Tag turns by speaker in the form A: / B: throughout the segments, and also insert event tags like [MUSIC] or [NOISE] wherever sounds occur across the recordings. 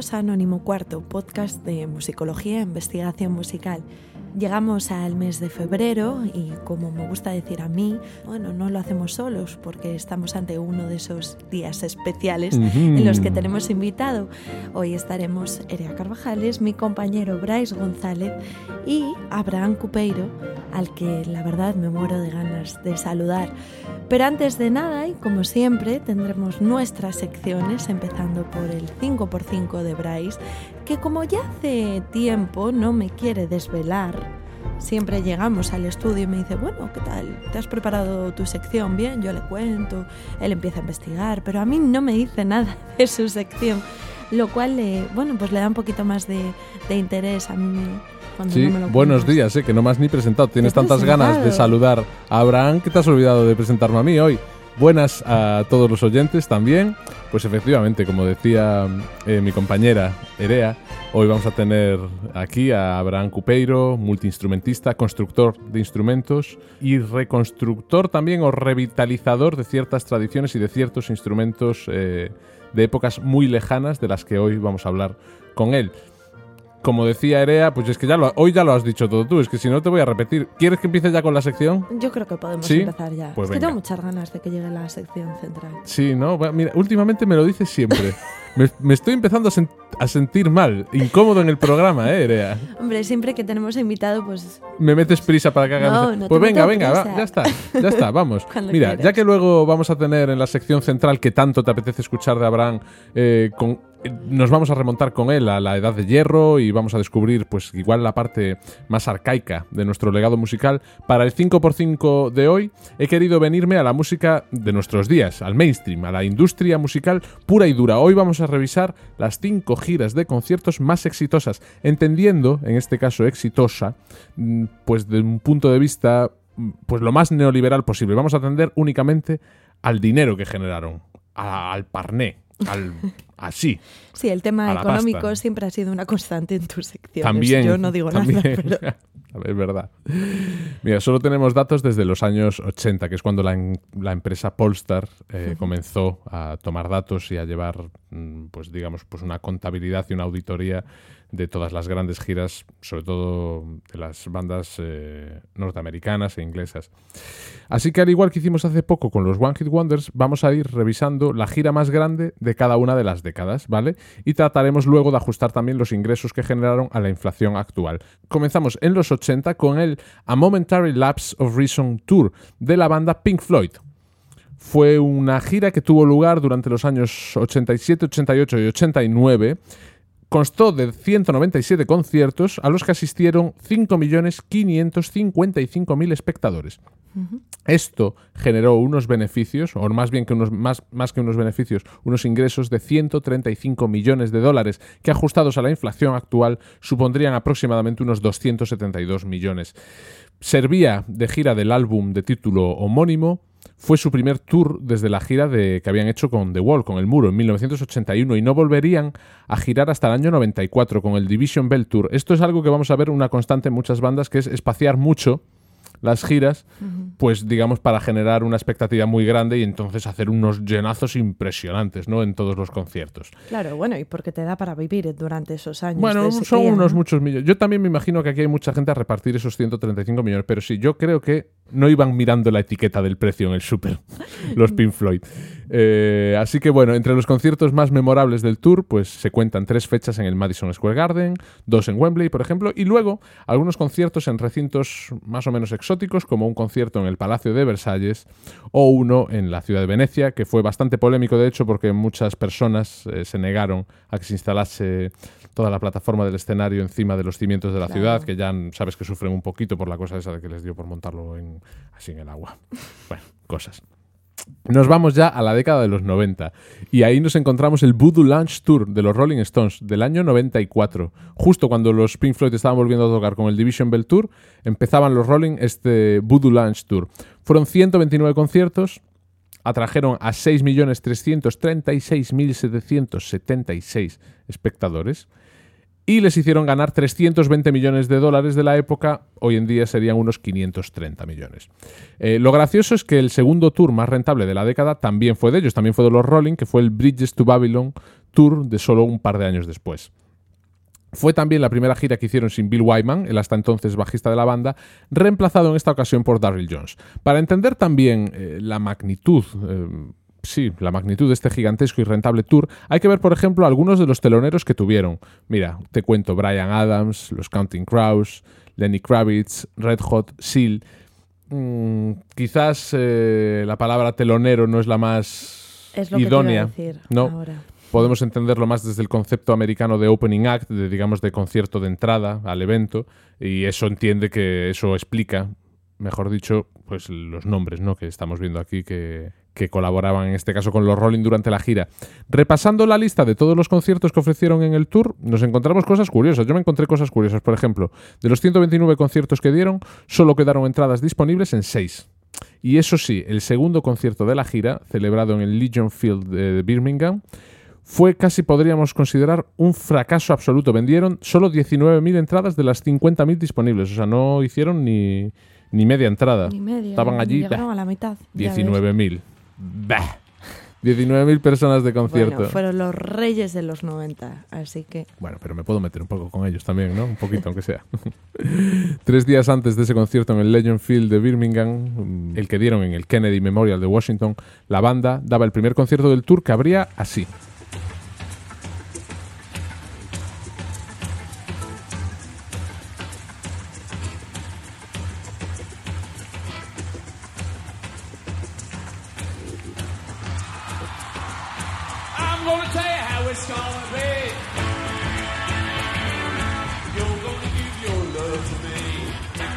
A: Anónimo Cuarto, podcast de musicología e investigación musical. Llegamos al mes de febrero y como me gusta decir a mí, bueno, no lo hacemos solos porque estamos ante uno de esos días especiales en los que tenemos invitado. Hoy estaremos Erea Carvajales, mi compañero Bryce González y Abraham Cupeiro, al que la verdad me muero de ganas de saludar. Pero antes de nada, y como siempre, tendremos nuestras secciones, empezando por el 5x5 de Bryce, que como ya hace tiempo no me quiere desvelar, siempre llegamos al estudio y me dice, bueno, ¿qué tal? ¿Te has preparado tu sección? Bien, yo le cuento, él empieza a investigar, pero a mí no me dice nada [LAUGHS] de su sección, lo cual, le, bueno, pues le da un poquito más de, interés a mí.
B: Sí, buenos días, eh, que no me has ni presentado. Tienes tantas ganas de saludar a Abraham que te has olvidado de presentarme a mí hoy. Buenas a todos los oyentes también. Pues efectivamente, como decía eh, mi compañera Erea, hoy vamos a tener aquí a Abraham Cupeiro, multiinstrumentista, constructor de instrumentos y reconstructor también o revitalizador de ciertas tradiciones y de ciertos instrumentos eh, de épocas muy lejanas de las que hoy vamos a hablar con él como decía Erea, pues es que ya lo, hoy ya lo has dicho todo tú, es que si no te voy a repetir. ¿Quieres que empiece ya con la sección?
A: Yo creo que podemos empezar ya. Pues es que tengo muchas ganas de que llegue la sección central.
B: Sí, ¿no? Mira, últimamente me lo dices siempre. [LAUGHS] me, estoy empezando a, sentir mal, incómodo en el programa, ¿eh, Erea?
A: Hombre, siempre que tenemos invitado, pues...
B: Me metes prisa para que hagamos...
A: No, no
B: pues venga, venga, ya está, ya está, [LAUGHS] vamos. Mira, ya que luego vamos a tener en la sección central que tanto te apetece escuchar de Abraham eh, con nos vamos a remontar con él a la edad de hierro y vamos a descubrir pues igual la parte más arcaica de nuestro legado musical. Para el 5x5 de hoy he querido venirme a la música de nuestros días, al mainstream, a la industria musical pura y dura. Hoy vamos a revisar las 5 giras de conciertos más exitosas, entendiendo, en este caso exitosa, mm, pues de un punto de vista mm, pues lo más neoliberal posible. Vamos a atender únicamente al dinero que generaron, al parné, al así.
A: Sí, el tema económico siempre ha sido una constante en tus secciones.
B: También.
A: Yo no digo nada, pero... [LAUGHS]
B: Es verdad. Mira, solo tenemos datos desde los años 80, que es cuando la, la empresa Polestar eh, comenzó a tomar datos y a llevar, mm, pues digamos, pues una contabilidad y una auditoría de todas las grandes giras, sobre todo de las bandas eh, norteamericanas e inglesas. Así que al igual que hicimos hace poco con los One Hit Wonders, vamos a ir revisando la gira más grande de cada una de las décadas, ¿vale? Y trataremos luego de ajustar también los ingresos que generaron a la inflación actual. Comenzamos en los 80 con el A Momentary Lapse of Reason Tour de la banda Pink Floyd. Fue una gira que tuvo lugar durante los años 87, 88 y 89 constó de 197 conciertos a los que asistieron 5.555.000 espectadores. Esto generó unos beneficios, o más bien que unos, más, más que unos beneficios, unos ingresos de 135 millones de dólares, que ajustados a la inflación actual supondrían aproximadamente unos 272 millones. Servía de gira del álbum de título homónimo, fue su primer tour desde la gira que habían hecho con The Wall, con El Muro, en 1981, y no volverían a girar hasta el año 94 con el Division Bell Tour. Esto es algo que vamos a ver una constante en muchas bandas, que es espaciar mucho las giras, pues digamos para generar una expectativa muy grande y entonces hacer unos llenazos impresionantes, ¿no? En todos los conciertos.
A: Claro, bueno, y porque te da para vivir durante esos años.
B: Bueno, son unos muchos millones. Yo también me imagino que aquí hay mucha gente a repartir esos 135 millones, pero sí, yo creo que no iban mirando la etiqueta del precio en el súper, [LAUGHS] los Pink Floyd. Eh, así que bueno, entre los conciertos más memorables del tour, pues se cuentan tres fechas en el Madison Square Garden, dos en Wembley, por ejemplo, y luego algunos conciertos en recintos más o menos exóticos, como un concierto en el Palacio de Versalles o uno en la ciudad de Venecia, que fue bastante polémico de hecho porque muchas personas eh, se negaron a que se instalase toda la plataforma del escenario encima de los cimientos de la ciudad, que ya sabes que sufren un poquito por la cosa esa de que les dio por montarlo en, así en el agua. Bueno, cosas. Nos vamos ya a la década de los 90 y ahí nos encontramos el Voodoo Lunch Tour de los Rolling Stones del año 94. Justo cuando los Pink Floyd estaban volviendo a tocar con el Division Bell Tour, empezaban los Rolling este Voodoo Lunch Tour. Fueron 129 conciertos, atrajeron a 6.336.776 espectadores y les hicieron ganar 320 millones de dólares de la época, hoy en día serían unos 530 millones. Eh, lo gracioso es que el segundo tour más rentable de la década también fue de ellos, también fue de los Rolling, que fue el Bridges to Babylon Tour de solo un par de años después. Fue también la primera gira que hicieron sin Bill Wyman, el hasta entonces bajista de la banda, reemplazado en esta ocasión por Darryl Jones. Para entender también eh, la magnitud, eh, sí, la magnitud de este gigantesco y rentable tour, hay que ver, por ejemplo, algunos de los teloneros que tuvieron. Mira, te cuento Brian Adams, los Counting Crows, Lenny Kravitz, Red Hot, Seal. Mm, quizás eh, la palabra telonero no es la más
A: Es lo que te
B: idónea.
A: iba a decir
B: no,
A: ahora.
B: podemos entenderlo más desde el concepto americano de opening act, de, digamos de concierto de entrada al evento, y eso entiende que eso explica, mejor dicho, pues los nombres ¿no? que estamos viendo aquí que, que colaboraban en este caso con los Rolling durante la gira. Repasando la lista de todos los conciertos que ofrecieron en el tour, nos encontramos cosas curiosas. Yo me encontré cosas curiosas, por ejemplo, de los 129 conciertos que dieron, solo quedaron entradas disponibles en 6. Y eso sí, el segundo concierto de la gira, celebrado en el Legion Field de Birmingham, fue casi podríamos considerar un fracaso absoluto. Vendieron solo 19.000 entradas de las 50.000 disponibles. O sea, no hicieron ni, ni media entrada.
A: Ni media.
B: Estaban allí,
A: a la mitad. ya ves.
B: 19.000. Bah. 19.000 personas de concierto.
A: Bueno, fueron los reyes de los 90, así que...
B: Bueno, pero me puedo meter un poco con ellos también, ¿no? Un poquito, aunque sea. [LAUGHS] Tres días antes de ese concierto en el Legend Field de Birmingham, el que dieron en el Kennedy Memorial de Washington, la banda daba el primer concierto del tour que habría así.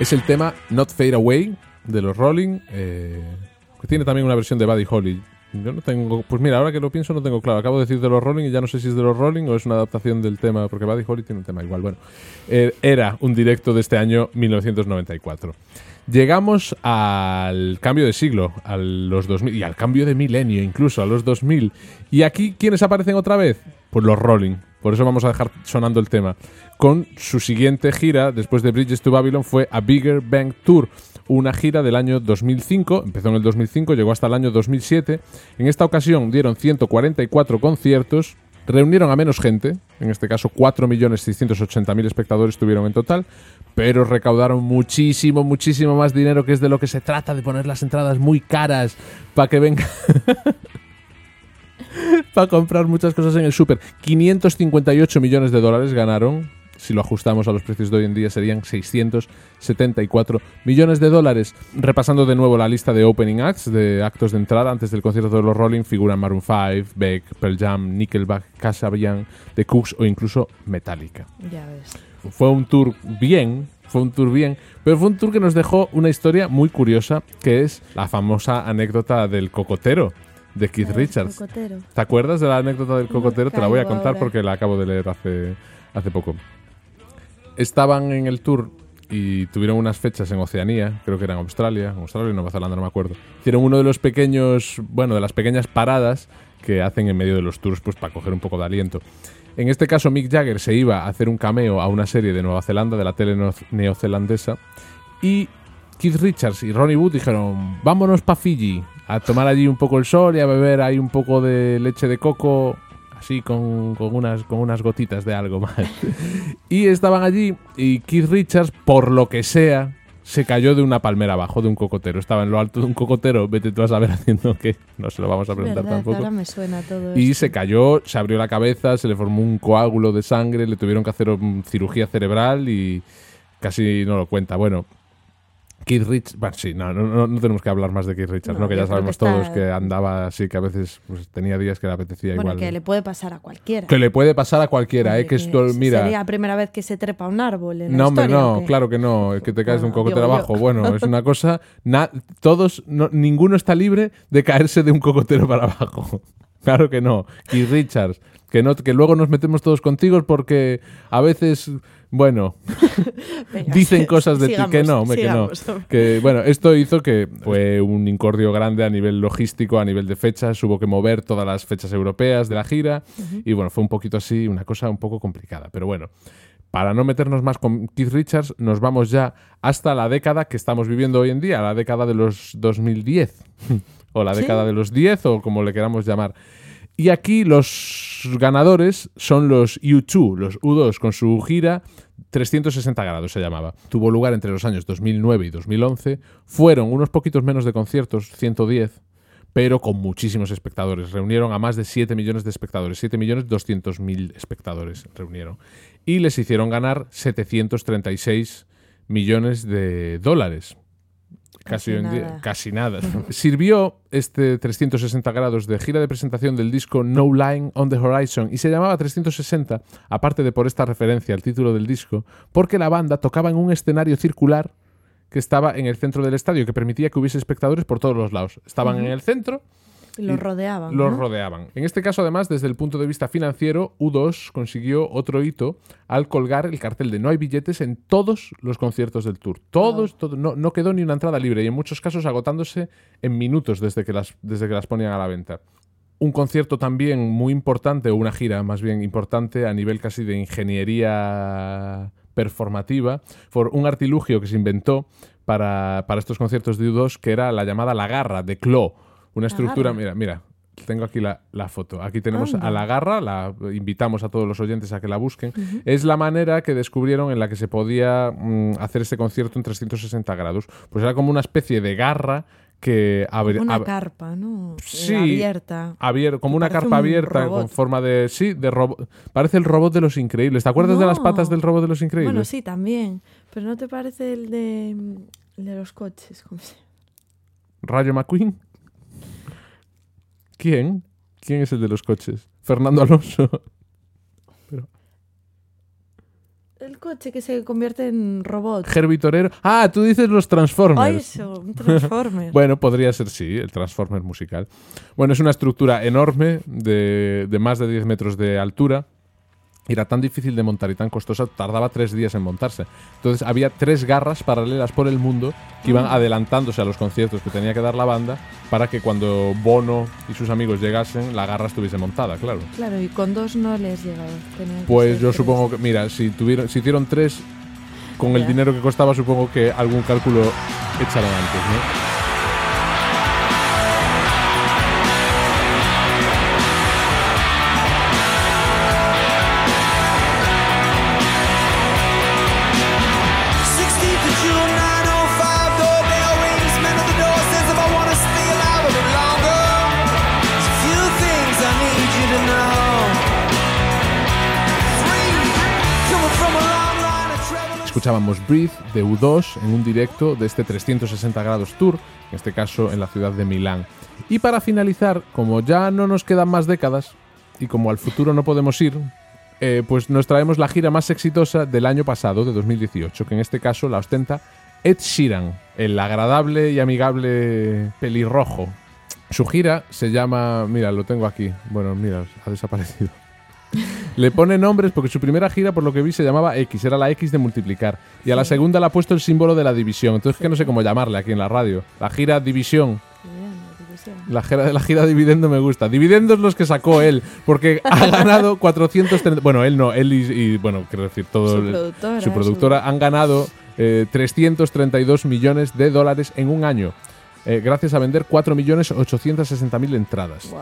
B: Es el tema Not Fade Away de los Rolling, eh, que tiene también una versión de Buddy Holly. Yo no tengo, pues mira, ahora que lo pienso no tengo claro. Acabo de decir de los Rolling y ya no sé si es de los Rolling o es una adaptación del tema, porque Buddy Holly tiene un tema igual. Bueno, eh, era un directo de este año 1994. Llegamos al cambio de siglo, a los 2000, y al cambio de milenio incluso, a los 2000. Y aquí, ¿quiénes aparecen otra vez? Pues los Rolling. Por eso vamos a dejar sonando el tema. Con su siguiente gira, después de Bridges to Babylon, fue A Bigger Bang Tour, una gira del año 2005. Empezó en el 2005, llegó hasta el año 2007. En esta ocasión dieron 144 conciertos, reunieron a menos gente, en este caso 4.680.000 espectadores tuvieron en total, pero recaudaron muchísimo, muchísimo más dinero, que es de lo que se trata, de poner las entradas muy caras para que venga. [LAUGHS] [LAUGHS] para comprar muchas cosas en el súper. 558 millones de dólares ganaron. Si lo ajustamos a los precios de hoy en día serían 674 millones de dólares. Repasando de nuevo la lista de opening acts, de actos de entrada antes del concierto de los Rolling, figuran Maroon 5, Beck, Pearl Jam, Nickelback, Casabian, The Cooks o incluso Metallica
A: Ya ves.
B: fue un tour bien, fue un tour bien, pero fue un tour que nos dejó una historia muy curiosa, que es la famosa anécdota del cocotero de Keith
A: Ay,
B: Richards.
A: cocotero.
B: ¿Te acuerdas de la anécdota del cocotero? Te la voy a contar
A: ahora.
B: porque la acabo de leer hace, hace poco. Estaban en el tour y tuvieron unas fechas en Oceanía, creo que era en Australia, Australia y Nueva Zelanda, no me acuerdo. Hicieron uno de los pequeños, bueno, de las pequeñas paradas que hacen en medio de los tours pues para coger un poco de aliento. En este caso Mick Jagger se iba a hacer un cameo a una serie de Nueva Zelanda, de la tele neo- neozelandesa, y Keith Richards y Ronnie Wood dijeron, vámonos para Fiji, a tomar allí un poco el sol y a beber ahí un poco de leche de coco, así con, con unas, con unas gotitas de algo [LAUGHS] más. y estaban allí y Keith Richards, por lo que sea, se cayó de una palmera abajo, de un cocotero. Estaba en lo alto de un cocotero, vete tú a saber [LAUGHS] haciendo qué, no se lo vamos a preguntar
A: Verdad,
B: tampoco.
A: ahora me suena todo
B: Y
A: esto.
B: se cayó, se abrió la cabeza, se le formó un coágulo de sangre, le tuvieron que hacer cirugía cerebral y casi no lo cuenta. Bueno, Keith Richards, bueno, sí, no, no, no- tenemos que hablar más de Keith Richards,
A: No,
B: que ya sabemos
A: que está-
B: todos que andaba así, que a veces pues, tenía días que le apetecía
A: Bueno,
B: igual.
A: que le puede pasar a cualquiera.
B: Que le puede pasar a cualquiera, ¿eh? Que
A: que
B: esto, mira...
A: Sería la primera vez que se trepa a un árbol en
B: No, hombre,
A: historia, ¿o
B: no, claro que no, que te caes de un
A: Bueno,
B: cocotero abajo. Bueno, es una [LAUGHS] cosa, na- todos, no- ninguno está libre de caerse de un cocotero para abajo. [LAUGHS] Claro que no. Y Richards, que no, que luego nos metemos todos contigo porque a veces Bueno, [LAUGHS]
A: Venga,
B: dicen [LAUGHS] cosas de
A: sigamos,
B: ti que no, hombre, que no. Que, bueno, esto hizo que fue un incordio grande a nivel logístico, a nivel de fechas. Hubo que mover todas las fechas europeas de la gira. Y bueno, fue un poquito así, una cosa un poco complicada. Pero bueno, para no meternos más con Keith Richards, nos vamos ya hasta la década que estamos viviendo hoy en día, la década de los 2010. [LAUGHS] o la
A: Sí.
B: década de los 10, o como le queramos llamar. Y aquí los ganadores son los U2, los U2, con su gira 360 grados se llamaba. Tuvo lugar entre los años 2009 y 2011. Fueron unos poquitos menos de conciertos, 110, pero con muchísimos espectadores. Reunieron a más de 7 millones de espectadores, 7 millones 200 mil espectadores reunieron. Y les hicieron ganar 736 millones de dólares. Casi,
A: Casi nada.
B: casi nada. [LAUGHS] Sirvió este 360 grados de gira de presentación del disco No Line on the Horizon y se llamaba 360, aparte de por esta referencia al título del disco, porque la banda tocaba en un escenario circular que estaba en el centro del estadio, que permitía que hubiese espectadores por todos los lados. Estaban en el centro
A: los rodeaban.
B: los
A: ¿no?
B: rodeaban. En este caso, además, desde el punto de vista financiero, U2 consiguió otro hito al colgar el cartel de no hay billetes en todos los conciertos del tour. Todos, todo- no, no quedó ni una entrada libre y en muchos casos agotándose en minutos desde que las, desde que las ponían a la venta. Un concierto también muy importante, o una gira más bien importante a nivel casi de ingeniería performativa, por un artilugio que se inventó para, para estos conciertos de U2 que era la llamada la garra de Claw. Una estructura,
A: garra.
B: mira, mira, tengo aquí la, la foto. Aquí tenemos
A: Anda.
B: a la garra, la invitamos a todos los oyentes a que la busquen. Es la manera que descubrieron en la que se podía mm, hacer este concierto en 360 grados. Pues era como una especie de garra que
A: Una carpa, ¿no? Eh,
B: Sí.
A: Abierta.
B: abier- como una carpa
A: un
B: abierta
A: robot.
B: con forma de sí, de robot. Parece el robot de los increíbles. ¿Te acuerdas de las patas del robot de los increíbles?
A: Bueno, sí, también. Pero ¿no te parece el de, el de los coches? ¿Cómo se llama?
B: Rayo McQueen. ¿Quién? ¿Quién es el de los coches? Fernando Alonso.
A: El coche que se convierte en robot.
B: Herbie Torero. Ah, tú dices los Transformers.
A: Ay, eso, un Transformer. [LAUGHS]
B: Bueno, podría ser, sí, el Transformer musical. Bueno, es una estructura enorme de, de más de 10 metros de altura. Era tan difícil de montar y tan costosa, tardaba tres días en montarse. Entonces había tres garras paralelas por el mundo que iban adelantándose a los conciertos que tenía que dar la banda para que cuando Bono y sus amigos llegasen, la garra estuviese montada, claro.
A: Claro, y con dos no les llegaba.
B: Pues yo
A: tres.
B: supongo que, mira, si, tuvieron, si hicieron tres, con el dinero que costaba, supongo que algún cálculo echaron antes, ¿no? Escuchábamos Breathe de U2 en un directo de este 360 grados tour, en este caso en la ciudad de Milán. Y para finalizar, como ya no nos quedan más décadas y como al futuro no podemos ir, eh, pues nos traemos la gira más exitosa del año pasado, de 2018, que en este caso la ostenta Ed Sheeran, el agradable y amigable pelirrojo. Su gira se llama, mira, lo tengo aquí, bueno, mira, ha desaparecido. Le pone nombres porque su primera gira, por lo que vi, se llamaba X, era la X de multiplicar. Y a la segunda le ha puesto el símbolo de la división. Entonces, que no sé cómo llamarle aquí en la radio. La gira División.
A: La
B: gira, la gira Dividendo me gusta. Dividendos los que sacó él, porque ha [LAUGHS] ganado 430. Bueno, él no, él y, y, bueno, quiero decir, todo.
A: Su productora,
B: su productora
A: su-
B: han ganado eh, 332 millones de dólares en un año. Eh, gracias a vender 4.860.000 entradas.
A: Wow.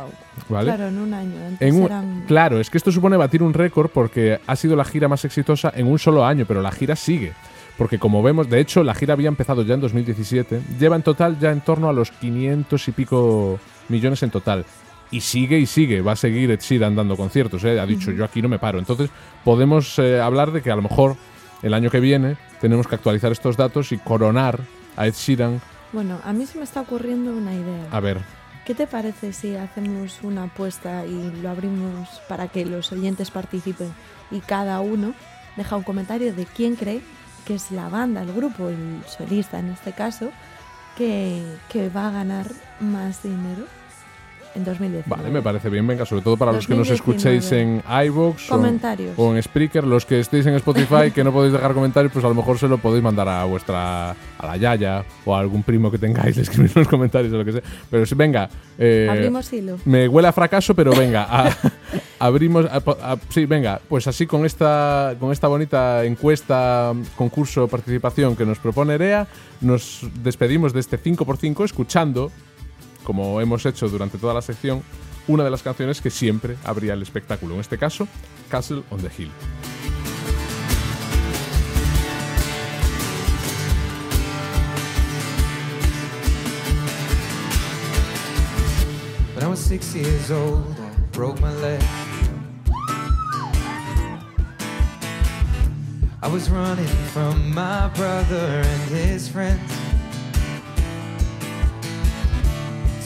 B: ¿vale?
A: Claro, en un año. Antes
B: En un-
A: eran...
B: Claro, es que esto supone batir un récord porque ha sido la gira más exitosa en un solo año, pero la gira sigue. Porque como vemos, de hecho, la gira había empezado ya en 2017, lleva en total ya en torno a los 500 y pico millones en total. Y sigue y sigue, va a seguir Ed Sheeran dando conciertos, ¿eh? ha dicho yo aquí no me paro. Entonces podemos eh, hablar de que a lo mejor el año que viene tenemos que actualizar estos datos y coronar a Ed Sheeran.
A: Bueno, a mí se me está ocurriendo una idea.
B: A ver,
A: ¿Qué te parece si hacemos una apuesta y lo abrimos para que los oyentes participen y cada uno deja un comentario de quién cree que es la banda, el grupo, el solista en este caso, que, que va a ganar más dinero? En 2019.
B: Vale, me parece bien, venga, sobre todo para los que nos
A: 2019.
B: escuchéis en iVoox o,
A: Comentarios.
B: o en Spreaker, los que estéis en Spotify que no podéis dejar comentarios, pues a lo mejor se lo podéis mandar a vuestra a la Yaya o a algún primo que tengáis, [LAUGHS] en los comentarios o lo que sea. Pero sí, venga, eh,
A: Abrimos hilo.
B: me huele a fracaso, pero venga, a- [LAUGHS] abrimos, a- a- sí, venga, pues así con esta, con esta bonita encuesta, concurso, participación que nos propone Erea, nos despedimos de este 5x5 escuchando, como hemos hecho durante toda la sección, una de las canciones que siempre abría el espectáculo, en este caso, Castle on the Hill.
C: When I was six years old, I broke my leg. I was running from my brother and his friends.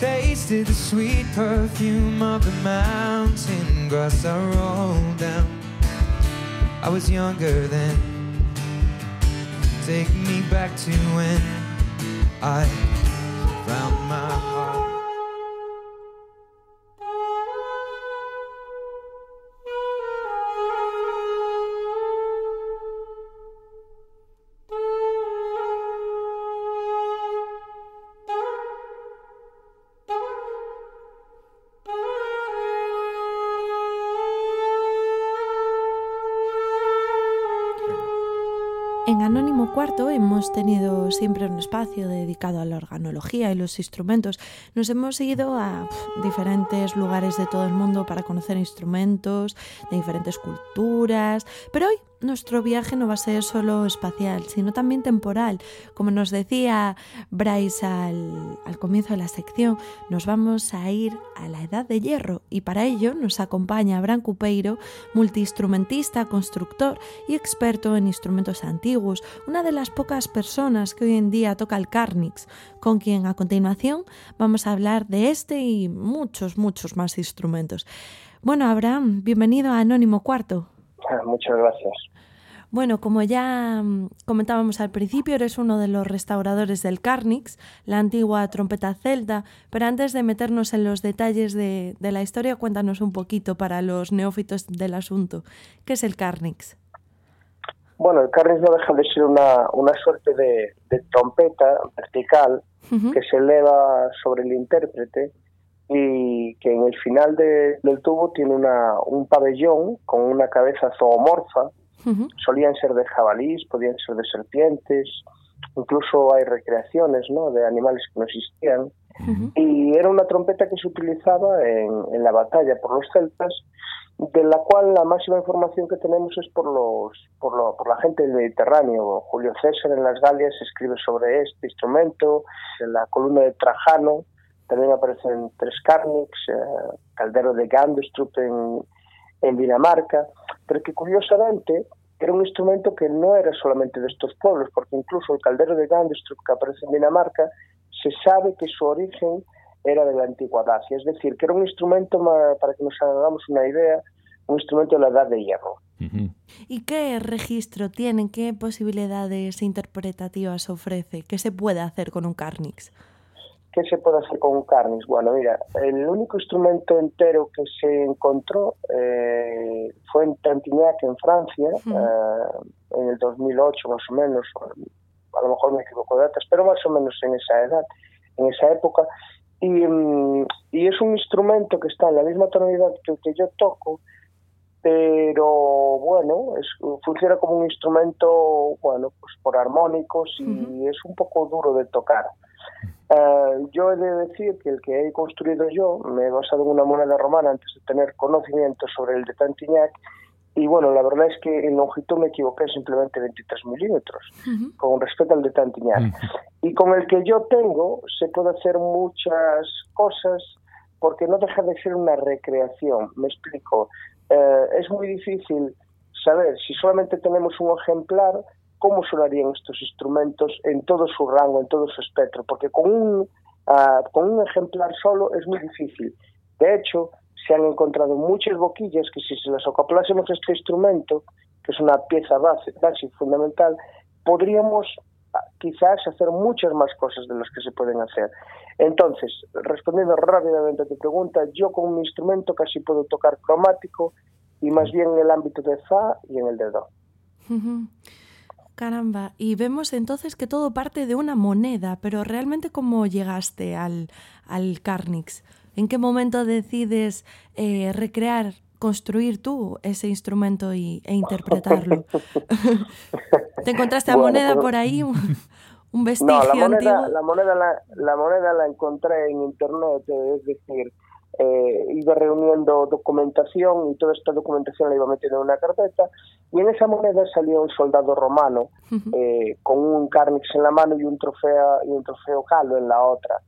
C: Tasted the sweet perfume of the mountain grass I rolled down. I was younger then. Take me back to when I found my
A: tenido siempre un espacio dedicado a la organología y los instrumentos. Nos hemos ido a diferentes lugares de todo el mundo para conocer instrumentos de diferentes culturas, pero hoy nuestro viaje no va a ser solo espacial, sino también temporal. Como nos decía Bryce al, comienzo de la sección, nos vamos a ir a la Edad de Hierro y para ello nos acompaña Bran Cupeiro, multiinstrumentista, constructor y experto en instrumentos antiguos, una de las pocas personas que hoy en día toca el Carnix, con quien a continuación vamos a hablar de este y muchos, muchos más instrumentos. Bueno, Abraham, bienvenido a Anónimo Cuarto.
D: Ah, Muchas gracias.
A: Bueno, como ya mm, comentábamos al principio, eres uno de los restauradores del Carnix, la antigua trompeta celta, pero antes de meternos en los detalles de, de la historia, cuéntanos un poquito para los neófitos del asunto. ¿Qué es el Carnix?
D: Bueno, el carnes no deja de ser una, una suerte de, de trompeta vertical que se eleva sobre el intérprete y que en el final de- del tubo tiene una, un pabellón con una cabeza zoomorfa. Solían ser de jabalís, podían ser de serpientes, incluso hay recreaciones ¿no? de animales que no existían. y era una trompeta que se utilizaba en, en la batalla por los celtas, de la cual la máxima información que tenemos es por los por, lo- por la gente del Mediterráneo. Julio César en las Galias escribe sobre este instrumento, en la columna de Trajano también aparecen tres Carnix, eh, Caldero de Gandestrup en, en Dinamarca, pero que curiosamente era un instrumento que no era solamente de estos pueblos, porque incluso el Caldero de Gandestrup que aparece en Dinamarca se sabe que su origen era de la antigüedad, es decir, que era un instrumento, para que nos hagamos una idea, un instrumento de la edad de hierro.
A: ¿Y qué registro tienen? ¿Qué posibilidades interpretativas ofrece? ¿Qué se puede hacer con un Carnix?
D: ¿Qué se puede hacer con un carnis? Bueno, mira, el único instrumento entero que se encontró eh, fue en Tantignac, en Francia,
A: Ujú.
D: eh, en el 2008 más o menos, a lo mejor me equivoco de datas, pero más o menos en esa edad, en esa época. Y, mm, y es un instrumento que está en la misma tonalidad que el que yo toco, pero bueno, es, funciona como un instrumento, bueno, pues por armónicos y es un poco duro de tocar. Eh, yo he de decir que el que he construido yo me he basado en una moneda romana antes de tener conocimiento sobre el de Tantignac y bueno, la verdad es que en longitud me equivoqué simplemente 23 milímetros
A: Ujú,
D: con respecto al de Tantignac.
B: Ujú.
D: Y con el que yo tengo se puede hacer muchas cosas porque no deja de ser una recreación. Me explico. Eh, es muy difícil saber si solamente tenemos un ejemplar, cómo sonarían estos instrumentos en todo su rango, en todo su espectro, porque con un, ah, con un ejemplar solo es muy difícil. De hecho, se han encontrado muchas boquillas que si se las acoplásemos a este instrumento, que es una pieza base, base fundamental, podríamos quizás hacer muchas más cosas de las que se pueden hacer. Entonces, respondiendo rápidamente a tu pregunta, yo con mi instrumento casi puedo tocar cromático y más bien en el ámbito de Fa y en el de Do.
A: Caramba, y vemos entonces que todo parte de una moneda, pero realmente cómo llegaste al, al Carnix? ¿En qué momento decides eh, recrear construir tú ese instrumento y, e interpretarlo. [LAUGHS] ¿Te encontraste a moneda por ahí? Un vestigio
D: no, la moneda,
A: antiguo?
D: La moneda la, la moneda la encontré en internet, es decir, eh, iba reuniendo documentación y toda esta documentación la iba metiendo en una carpeta y en esa moneda salió un soldado romano eh, con un carnix en la mano y un trofeo y un trofeo calo en la otra.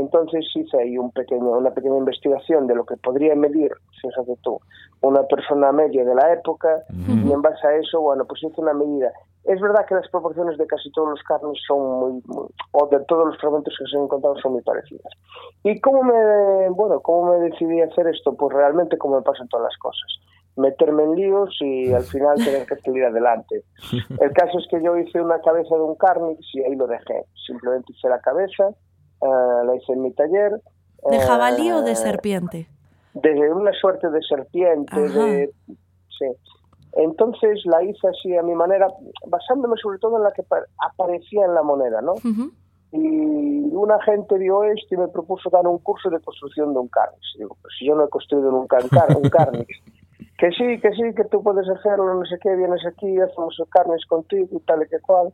D: Entonces hice ahí un pequeño, una pequeña investigación de lo que podría medir, fíjate tú, una persona media de la época y en base a eso, bueno, pues hice una medida. Es verdad que las proporciones de casi todos los carnes son muy, o de todos los fragmentos que se han encontrado son muy parecidas. ¿Y cómo me, bueno, cómo me decidí a hacer esto? Pues realmente como me pasan todas las cosas. Meterme en líos y al final tener que salir adelante. [LAUGHS] El caso es que yo hice una cabeza de un carnix y ahí lo dejé. Simplemente hice la cabeza, uh, la hice en mi taller.
A: ¿De jabalí uh, o de
D: eh,
A: serpiente?
D: De una suerte de serpiente, de, sí. Entonces la hice así a mi manera, basándome sobre todo en la que aparecía en la moneda, ¿no? Uh -huh. Y una gente vio esto y me propuso dar un curso de construcción de un carnix. Digo, pues si yo no he construido nunca un, car un [LAUGHS] carnix. que sí, que sí, que tú puedes hacerlo, no sé qué, vienes aquí, hacemos el carnix contigo y tal y que cual.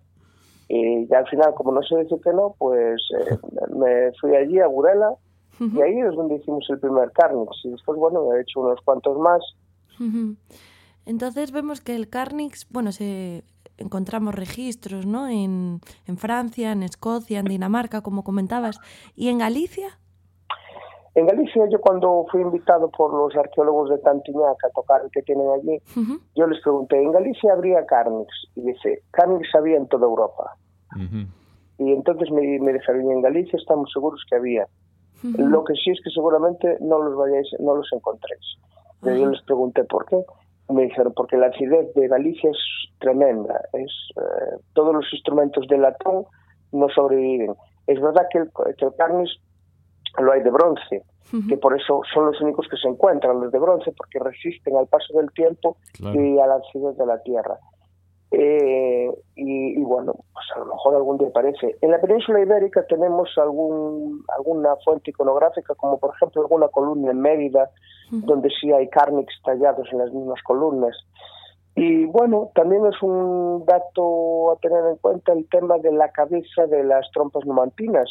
D: Y ya al final, como no se dice que no, pues eh, [LAUGHS] me fui allí a Burela uh -huh. y ahí es donde hicimos el primer Carnix. Y después, bueno, he hecho unos cuantos más.
A: Uh -huh. Entonces vemos que el Carnix, bueno, se encontramos registros, ¿no? En, en Francia, en Escocia, en Dinamarca, como comentabas. ¿Y en Galicia?
D: En Galicia, yo cuando fui invitado por los arqueólogos de Tantiñac a tocar el que tienen allí, uh -huh. yo les pregunté, ¿en Galicia habría Carnix? Y dice, Carnix había en toda Europa. Uh -huh. Y entonces me, me dijeron, en Galicia estamos seguros que había. Uh -huh. Lo que sí es que seguramente no los vayáis, no los encontréis. Uh -huh. Yo les pregunté por qué. Me dijeron, porque la acidez de Galicia es tremenda. Es eh, Todos los instrumentos de latón no sobreviven. Es verdad que el, que el Carnix lo hay de bronce, uh -huh. que por eso son los únicos que se encuentran, los de bronce, porque resisten al paso del tiempo claro. y a la acidez de la tierra. Eh, y, y, bueno, pues a lo mejor algún día aparece. En la península ibérica tenemos algún, alguna fuente iconográfica, como por ejemplo alguna columna en Mérida, uh -huh. donde sí hay cárnix tallados en las mismas columnas. Y bueno, también es un dato a tener en cuenta el tema de la cabeza de las trompas numantinas.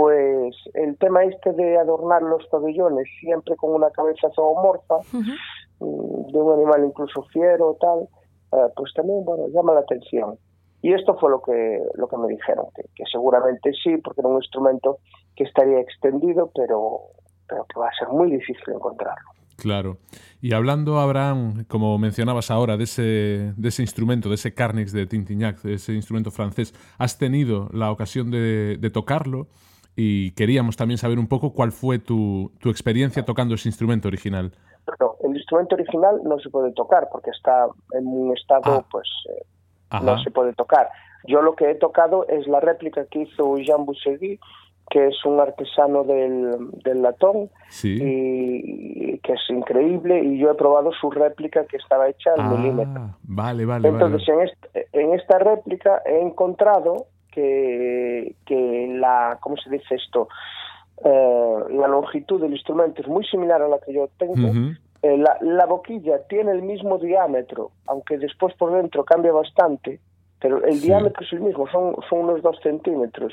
D: Pues el tema este de adornar los pabellones siempre con una cabeza zoomorfa, uh -huh. de un animal incluso fiero o tal, Uh, pues también bueno llama la atención y esto fue lo que lo que me dijeron que, que, seguramente sí porque era un instrumento que estaría extendido pero pero que va a ser muy difícil encontrarlo
B: Claro. Y hablando, Abraham, como mencionabas ahora, de ese, de ese instrumento, de ese Carnix de Tintignac, de ese instrumento francés, has tenido la ocasión de, de tocarlo y queríamos también saber un poco cuál fue tu, tu experiencia tocando ese instrumento original.
D: El instrumento original no se puede tocar porque está en un estado, ah. pues eh, no se puede tocar. Yo lo que he tocado es la réplica que hizo Jean Boussegui, que es un artesano del, del latón
B: sí.
D: y, y, que es increíble y yo he probado su réplica que estaba hecha al
B: ah,
D: milímetro.
B: Vale, vale.
D: Entonces
B: vale.
D: En, este, en esta réplica he encontrado que, que la, ¿cómo se dice esto? Eh, la longitud del instrumento es muy similar a la que yo tengo. Uh -huh. eh, la, la, boquilla tiene el mismo diámetro, aunque después por dentro cambia bastante, pero el sí. diámetro es el mismo, son, son unos dos centímetros.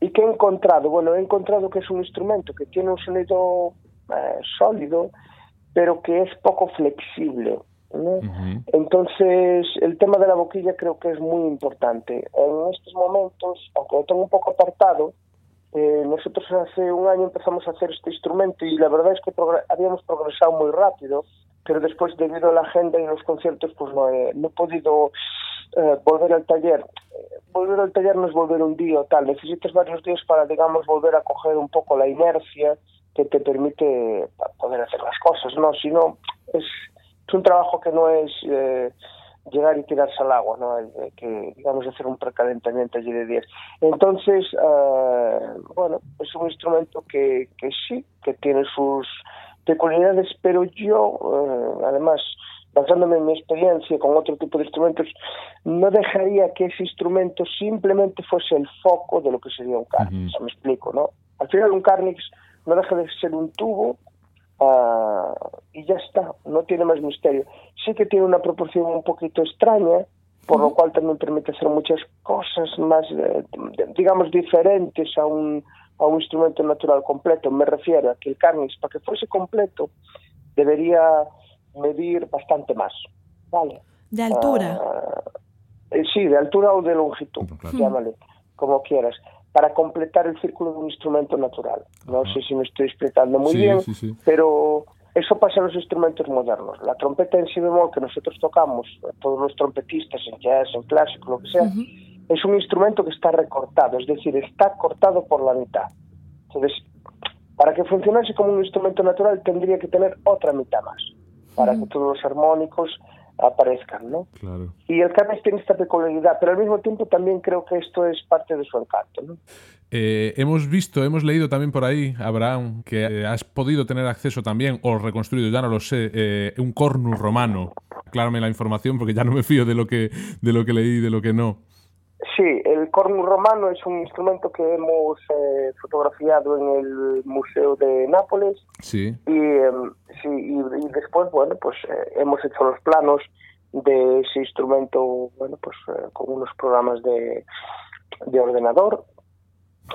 D: ¿Y qué he encontrado? Bueno, he encontrado que es un instrumento que tiene un sonido eh, sólido, pero que es poco flexible. ¿No? Uh -huh. Entonces, el tema de la boquilla creo que es muy importante. En estos momentos, aunque lo tengo un poco apartado, eh, nosotros hace un año empezamos a hacer este instrumento y la verdad es que progr habíamos progresado muy rápido, pero después debido a la agenda y los conciertos pues no he, no he podido eh, volver al taller. volver al taller no es volver un día o tal, necesitas varios días para, digamos, volver a coger un poco la inercia que te permite poder hacer las cosas, ¿no? Si no, es, es un trabajo que no es... Eh, llegar y tirarse al agua, ¿no? que digamos hacer un precalentamiento allí de 10. Entonces, uh, bueno, es un instrumento que, que sí, que tiene sus peculiaridades, pero yo, uh, además, basándome en mi experiencia con otro tipo de instrumentos, no dejaría que ese instrumento simplemente fuese el foco de lo que sería un carnix. Uh -huh. Me explico, ¿no? Al final un carnix no deja de ser un tubo uh, y ya está, no tiene más misterio. Sí que tiene una proporción un poquito extraña, por lo cual también permite hacer muchas cosas más, eh, digamos, diferentes a un, a un instrumento natural completo. Me refiero a que el carnix, para que fuese completo, debería medir bastante más. ¿vale?
A: ¿De altura?
D: Uh, eh, sí, de altura o de longitud, claro. llámale, como quieras para completar el círculo de un instrumento natural. No Ajá. sé si me estoy explicando muy
B: sí,
D: bien,
B: sí, sí.
D: pero eso pasa en los instrumentos modernos. La trompeta en si bemol que nosotros tocamos, todos los trompetistas en jazz, en clásico, lo que sea, uh -huh. es un instrumento que está recortado, es decir, está cortado por la mitad. Entonces, para que funcionase como un instrumento natural tendría que tener otra mitad más, para uh -huh. que todos los armónicos aparezcan, ¿no?
B: Claro.
D: Y el Carnes tiene esta peculiaridad, pero al mismo tiempo también creo que esto es parte de su encanto, ¿no?
B: Eh, hemos visto, hemos leído también por ahí, Abraham, que eh, has podido tener acceso también, o reconstruido, ya no lo sé, eh, un cornus romano. Aclárame la información porque ya no me fío de lo que, de lo que leí y de lo que no.
D: Sí, el cornus romano es un instrumento que hemos eh, fotografiado en el Museo de Nápoles.
B: Sí.
D: Y, eh, sí, y, y, después, bueno, pues eh, hemos hecho los planos de ese instrumento, bueno, pues eh, con unos programas de, de ordenador,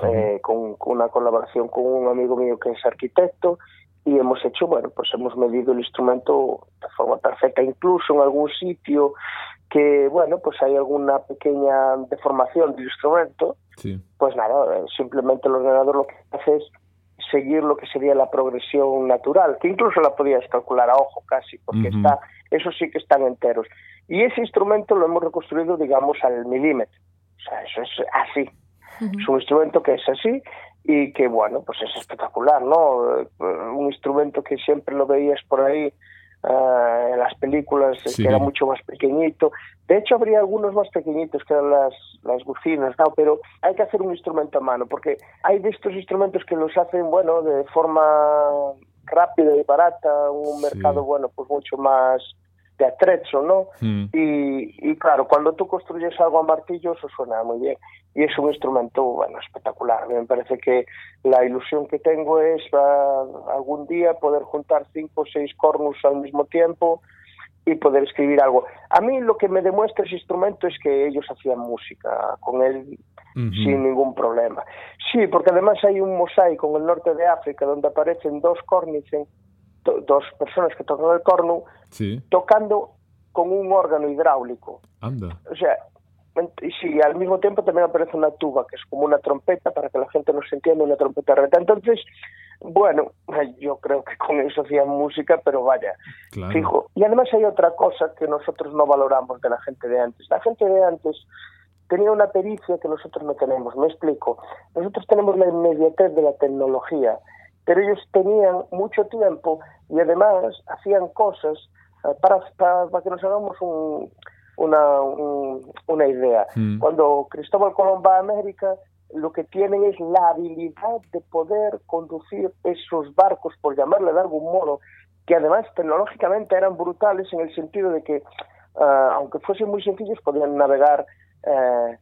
D: uh -huh. con, con, una colaboración con un amigo mío que es arquitecto. Y hemos hecho, bueno, pues hemos medido el instrumento de forma perfecta, incluso en algún sitio que, bueno, pues hay alguna pequeña deformación del instrumento,
B: sí.
D: pues nada, simplemente el ordenador lo que hace es seguir lo que sería la progresión natural, que incluso la podías calcular a ojo casi, porque uh -huh. está, eso sí que están enteros. Y ese instrumento lo hemos reconstruido, digamos, al milímetro. O sea, eso es así. Uh -huh. Es un instrumento que es así y que, bueno, pues es espectacular, ¿no? Un instrumento que siempre lo veías por ahí Uh, en las películas sí. que era mucho más pequeñito. De hecho, habría algunos más pequeñitos que eran las, las bucinas, ¿no? pero hay que hacer un instrumento a mano, porque hay de estos instrumentos que los hacen, bueno, de forma rápida y barata, un mercado, bueno, pues mucho más de atrecho, ¿no?
B: Mm.
D: Y, y, claro, cuando tú construyes algo a martillo, eso suena muy bien. Y es un instrumento, bueno, espectacular. Me parece que la ilusión que tengo es uh, algún día poder juntar cinco o seis cornus al mismo tiempo y poder escribir algo. A mí lo que me demuestra ese instrumento es que ellos hacían música con él uh -huh. sin ningún problema. Sí, porque además hay un mosaico en el norte de África donde aparecen dos cornices dos personas que tocan el corno
B: sí.
D: tocando con un órgano hidráulico.
B: Anda.
D: O sea, y sí, al mismo tiempo también aparece una tuba, que es como una trompeta, para que la gente no se entienda, una trompeta reta. Entonces, bueno, yo creo que con eso hacían música, pero vaya,
B: claro.
D: fijo. Y además hay otra cosa que nosotros no valoramos de la gente de antes. La gente de antes tenía una pericia que nosotros no tenemos, me explico. Nosotros tenemos la inmediatez de la tecnología pero ellos tenían mucho tiempo y además hacían cosas uh, para, para, para, que nos hagamos un, una, un, una idea.
B: Mm.
D: Cuando Cristóbal Colón va a América, lo que tienen es la habilidad de poder conducir esos barcos, por llamarle de algún modo, que además tecnológicamente eran brutales en el sentido de que, uh, aunque fuesen muy sencillos, podían navegar uh,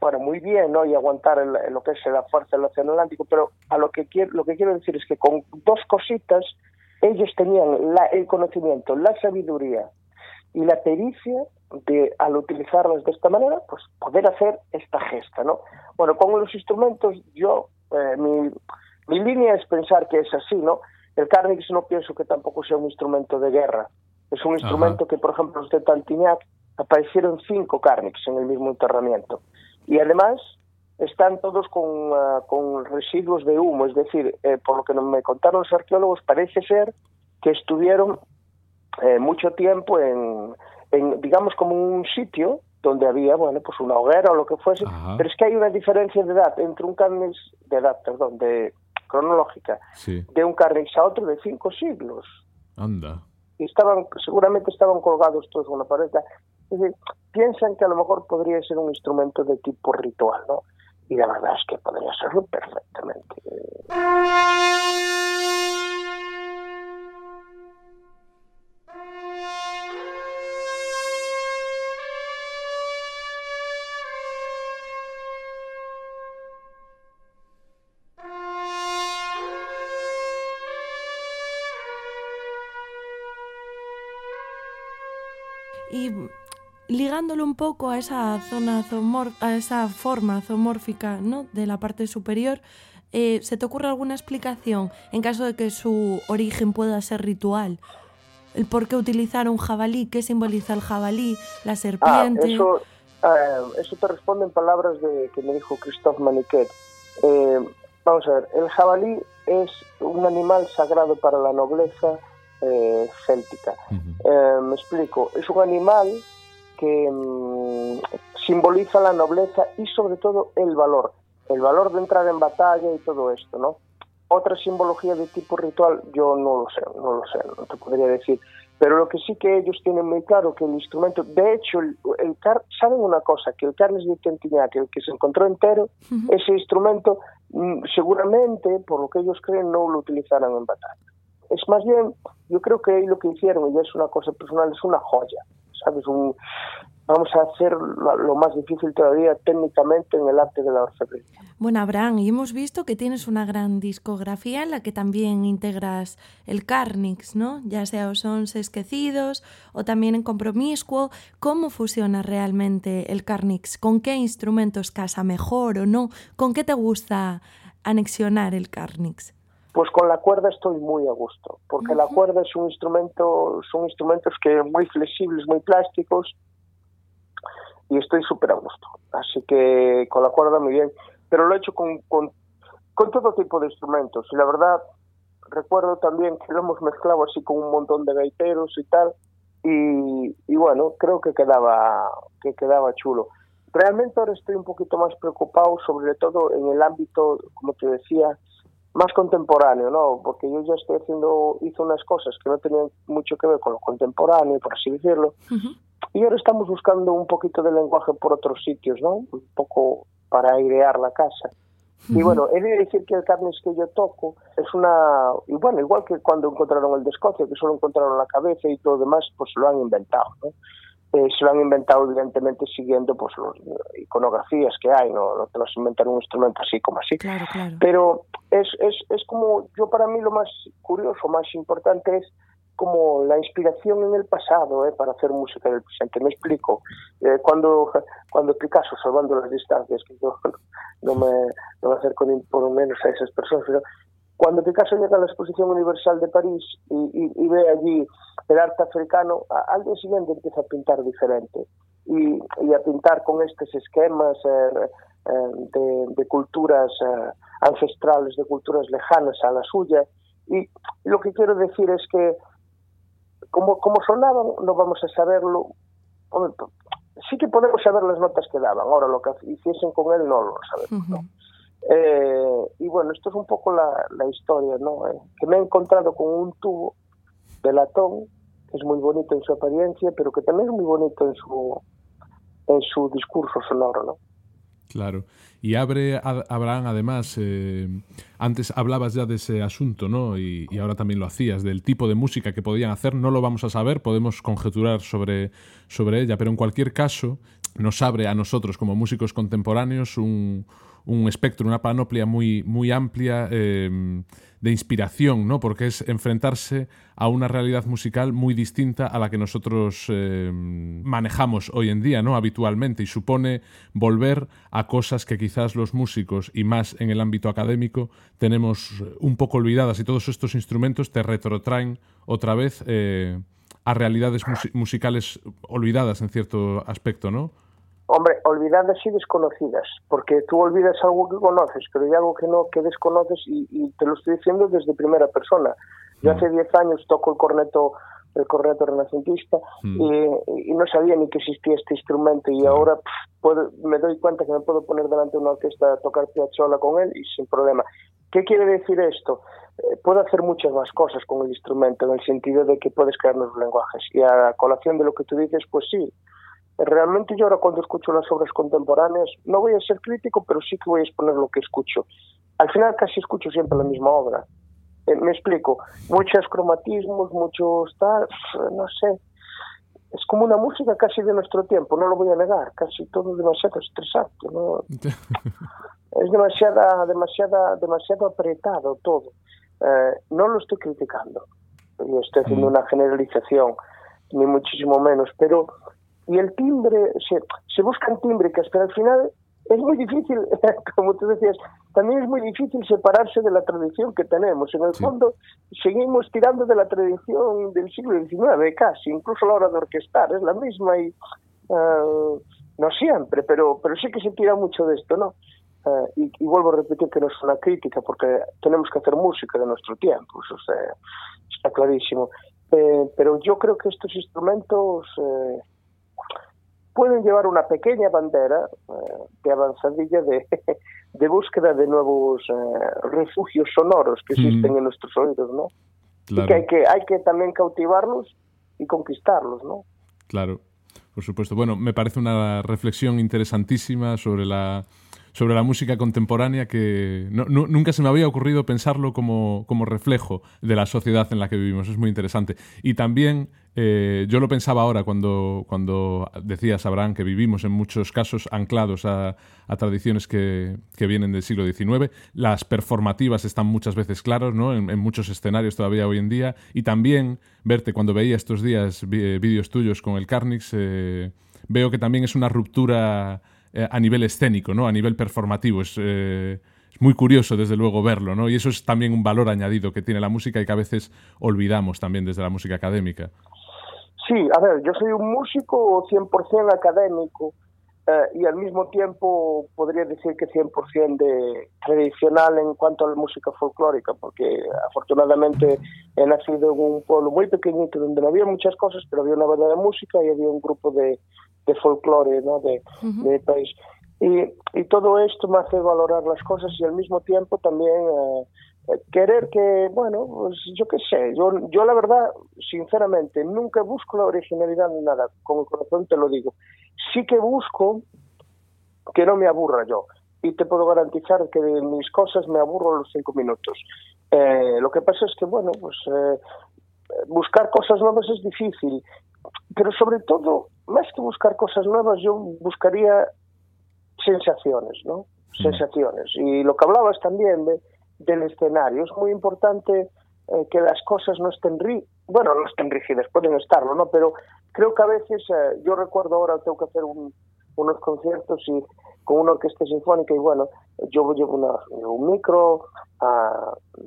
D: bueno, muy bien, ¿no? Y aguantar el, lo que es la fuerza del Océano Atlántico, pero a lo que quiero, lo que quiero decir es que con dos cositas ellos tenían la, el conocimiento, la sabiduría y la pericia de, al utilizarlas de esta manera, pues poder hacer esta gesta, ¿no? Bueno, con los instrumentos, yo, eh, mi, mi línea es pensar que es así, ¿no? El Carnix no pienso que tampoco sea un instrumento de guerra. Es un instrumento Ajá. que, por ejemplo, los de Tantignac aparecieron cinco Carnix en el mismo enterramiento y además están todos con, uh, con residuos de humo, es decir, eh, por lo que me contaron los arqueólogos, parece ser que estuvieron eh, mucho tiempo en, en, digamos, como un sitio donde había, bueno, pues una hoguera o lo que fuese,
B: Ajá.
D: pero es que hay una diferencia de edad entre un carnix, de edad, perdón, de cronológica,
B: sí.
D: de un carnix a otro de cinco siglos.
B: Anda.
D: Y estaban, seguramente estaban colgados todos en una pared. Piensan que a lo mejor podría ser un instrumento de tipo ritual, ¿no? Y la verdad es que podría serlo perfectamente.
A: Y ligándolo un poco a esa zona a esa forma zoomórfica ¿no? de la parte superior, eh, ¿se te ocurre alguna explicación en caso de que su origen pueda ser ritual? ¿El por qué utilizar un jabalí? ¿Qué simboliza el jabalí? ¿La serpiente?
D: Ah, eso, eh, eso te responde en palabras de, que me dijo Christophe Maniquet. Eh, vamos a ver, el jabalí es un animal sagrado para la nobleza eh, céltica. eh, me explico, es un animal que mmm, simboliza la nobleza y sobre todo el valor, el valor de entrar en batalla y todo esto, ¿no? Otra simbología de tipo ritual, yo no lo sé, no lo sé, no te podría decir. Pero lo que sí que ellos tienen muy claro que el instrumento, de hecho, el, el car, saben una cosa, que el Carles de Tentignac, el que se encontró entero, uh -huh. ese instrumento mmm, seguramente, por lo que ellos creen, no lo utilizaran en batalla. Es más bien, yo creo que lo que hicieron, y ya es una cosa personal, es una joya, ¿sabes? Vamos a hacer lo más difícil todavía técnicamente en el arte de la orfebrería.
A: Bueno, Abraham, y hemos visto que tienes una gran discografía en la que también integras el Carnix, ¿no? Ya sea os Sons Esquecidos o también en Compromiscuo. ¿Cómo fusiona realmente el Carnix? ¿Con qué instrumentos casa mejor o no? ¿Con qué te gusta anexionar el Carnix?
D: Pues con la cuerda estoy muy a gusto, porque uh -huh. la cuerda es un instrumento, son instrumentos que muy flexibles, muy plásticos, y estoy súper a gusto. Así que con la cuerda muy bien, pero lo he hecho con, con, con, todo tipo de instrumentos, y la verdad recuerdo también que lo hemos mezclado así con un montón de gaiteros y tal, y, y bueno, creo que quedaba, que quedaba chulo. Realmente ahora estoy un poquito más preocupado, sobre todo en el ámbito, como te decía, más contemporáneo, ¿no? Porque yo ya estoy haciendo, hice unas cosas que no tenían mucho que ver con lo contemporáneo, por así decirlo, uh -huh. y ahora estamos buscando un poquito de lenguaje por otros sitios, ¿no? Un poco para airear la casa. Uh -huh. Y bueno, he de decir que el carnes que yo toco es una, y bueno, igual que cuando encontraron el de Escocia, que solo encontraron la cabeza y todo lo demás, pues lo han inventado, ¿no? Eh, se lo han inventado evidentemente siguiendo pues las iconografías que hay, no, no te los inventan un instrumento así como así.
A: Claro, claro.
D: Pero es, es, es como, yo para mí lo más curioso, más importante es como la inspiración en el pasado eh, para hacer música del presente. Me explico. Eh, cuando, cuando Picasso, salvando las distancias, que yo [LAUGHS] no me, no me acerco ni por lo menos a esas personas, pero cuando Picasso llega a la Exposición Universal de París y, ve allí el arte africano, a, al día siguiente empieza a pintar diferente y, y a pintar con estos esquemas eh, eh, de, de, culturas eh, ancestrales, de culturas lejanas a la suya. Y lo que quiero decir es que, como, como sonaban, no vamos a saberlo. Sí que podemos saber las notas que daban, ahora lo que hiciesen con él no lo sabemos. Eh, y bueno, esto es un poco la, la historia, ¿no? Eh, que me he encontrado con un tubo de latón, que es muy bonito en su apariencia, pero que también es muy bonito en su, en su discurso sonoro, ¿no?
B: Claro. Y abre, Abraham, además, eh, antes hablabas ya de ese asunto, ¿no? Y, y, ahora también lo hacías, del tipo de música que podían hacer. No lo vamos a saber, podemos conjeturar sobre, sobre ella, pero en cualquier caso nos abre a nosotros como músicos contemporáneos un, un espectro, una panoplia muy, muy amplia eh, de inspiración, ¿no? Porque es enfrentarse a una realidad musical muy distinta a la que nosotros eh, manejamos hoy en día, ¿no? Habitualmente y supone volver a cosas que quizás los músicos y más en el ámbito académico tenemos un poco olvidadas y todos estos instrumentos te retrotraen otra vez eh, a realidades mus musicales olvidadas en cierto aspecto, ¿no?
D: Hombre, olvidadas y desconocidas, porque tú olvidas algo que conoces, pero hay algo que no, que desconoces y, y te lo estoy diciendo desde primera persona. Yo mm. hace 10 años toco el corneto el corneto renacentista mm. y, y, no sabía ni que existía este instrumento y mm. ahora pff, puedo, me doy cuenta que me puedo poner delante de una orquesta a tocar piazzolla con él y sin problema. ¿Qué quiere decir esto? Eh, puedo hacer muchas más cosas con el instrumento en el sentido de que puedes crear nuevos lenguajes y a colación de lo que tú dices, pues sí, Realmente yo ahora cuando escucho las obras contemporáneas no voy a ser crítico, pero sí que voy a exponer lo que escucho. Al final casi escucho siempre la misma obra. Eh, me explico, muchos cromatismos, muchos tal, no sé. Es como una música casi de nuestro tiempo, no lo voy a negar, casi todo demasiado estresante, ¿no? [LAUGHS] es demasiada, demasiada, demasiado apretado todo. Eh, no lo estoy criticando, yo estoy haciendo una generalización, ni muchísimo menos, pero y el timbre, se, se buscan tímbricas, pero al final es muy difícil, [LAUGHS] como tú decías, también es muy difícil separarse de la tradición que tenemos. En el fondo, seguimos tirando de la tradición del siglo XIX casi, incluso a la hora de orquestar, es la misma y uh, no siempre, pero, pero sí que se tira mucho de esto, ¿no? Uh, y, y, vuelvo a repetir que no es una crítica, porque tenemos que hacer música de nuestro tiempo, eso está clarísimo. Eh, pero yo creo que estos instrumentos eh, pueden llevar una pequeña bandera eh, de avanzadilla de, [LAUGHS] de, búsqueda de nuevos eh, refugios sonoros que existen mm. en nuestros oídos, ¿no? Claro. Y que hay, que hay que también cautivarlos y conquistarlos, ¿no?
B: Claro, por supuesto. Bueno, me parece una reflexión interesantísima sobre la sobre la música contemporánea que no, no, nunca se me había ocurrido pensarlo como, como, reflejo de la sociedad en la que vivimos. Es muy interesante. Y también eh, yo lo pensaba ahora cuando, cuando decías, Abraham, que vivimos en muchos casos anclados a, tradiciones que, que, vienen del siglo XIX. Las performativas están muchas veces claras, ¿no? En, muchos escenarios todavía hoy en día. Y también verte cuando veía estos días vídeos tuyos con el Carnix, eh, veo que también es una ruptura eh, a nivel escénico, ¿no? A nivel performativo. Es, eh, es, muy curioso, desde luego, verlo, ¿no? Y eso es también un valor añadido que tiene la música y que a veces olvidamos también desde la música académica.
D: Sí, a ver, yo soy un músico 100% académico eh, y al mismo tiempo podría decir que 100% de tradicional en cuanto a la música folclórica, porque afortunadamente he nacido en un pueblo muy pequeñito donde no había muchas cosas, pero había una banda de música y había un grupo de, de folclore ¿no? de, uh -huh. de país. Y, y, todo esto me hace valorar las cosas y al mismo tiempo también eh, querer que, bueno, pues yo qué sé, yo, yo la verdad, sinceramente, nunca busco la originalidad ni nada, con el corazón te lo digo. Sí que busco que no me aburra yo y te puedo garantizar que de mis cosas me aburro los cinco minutos. Eh, lo que pasa es que, bueno, pues eh, buscar cosas nuevas es difícil, pero sobre todo más que buscar cosas nuevas, yo buscaría sensaciones, ¿no? Mm. Sensaciones. Y lo que hablabas también de, del escenario, es muy importante eh, que las cosas no estén rí bueno, no estén rígidas, pueden estarlo, ¿no? Pero creo que a veces, eh, yo recuerdo ahora, tengo que hacer un, unos conciertos y con una orquesta sinfónica y bueno, yo llevo una, un micro, uh,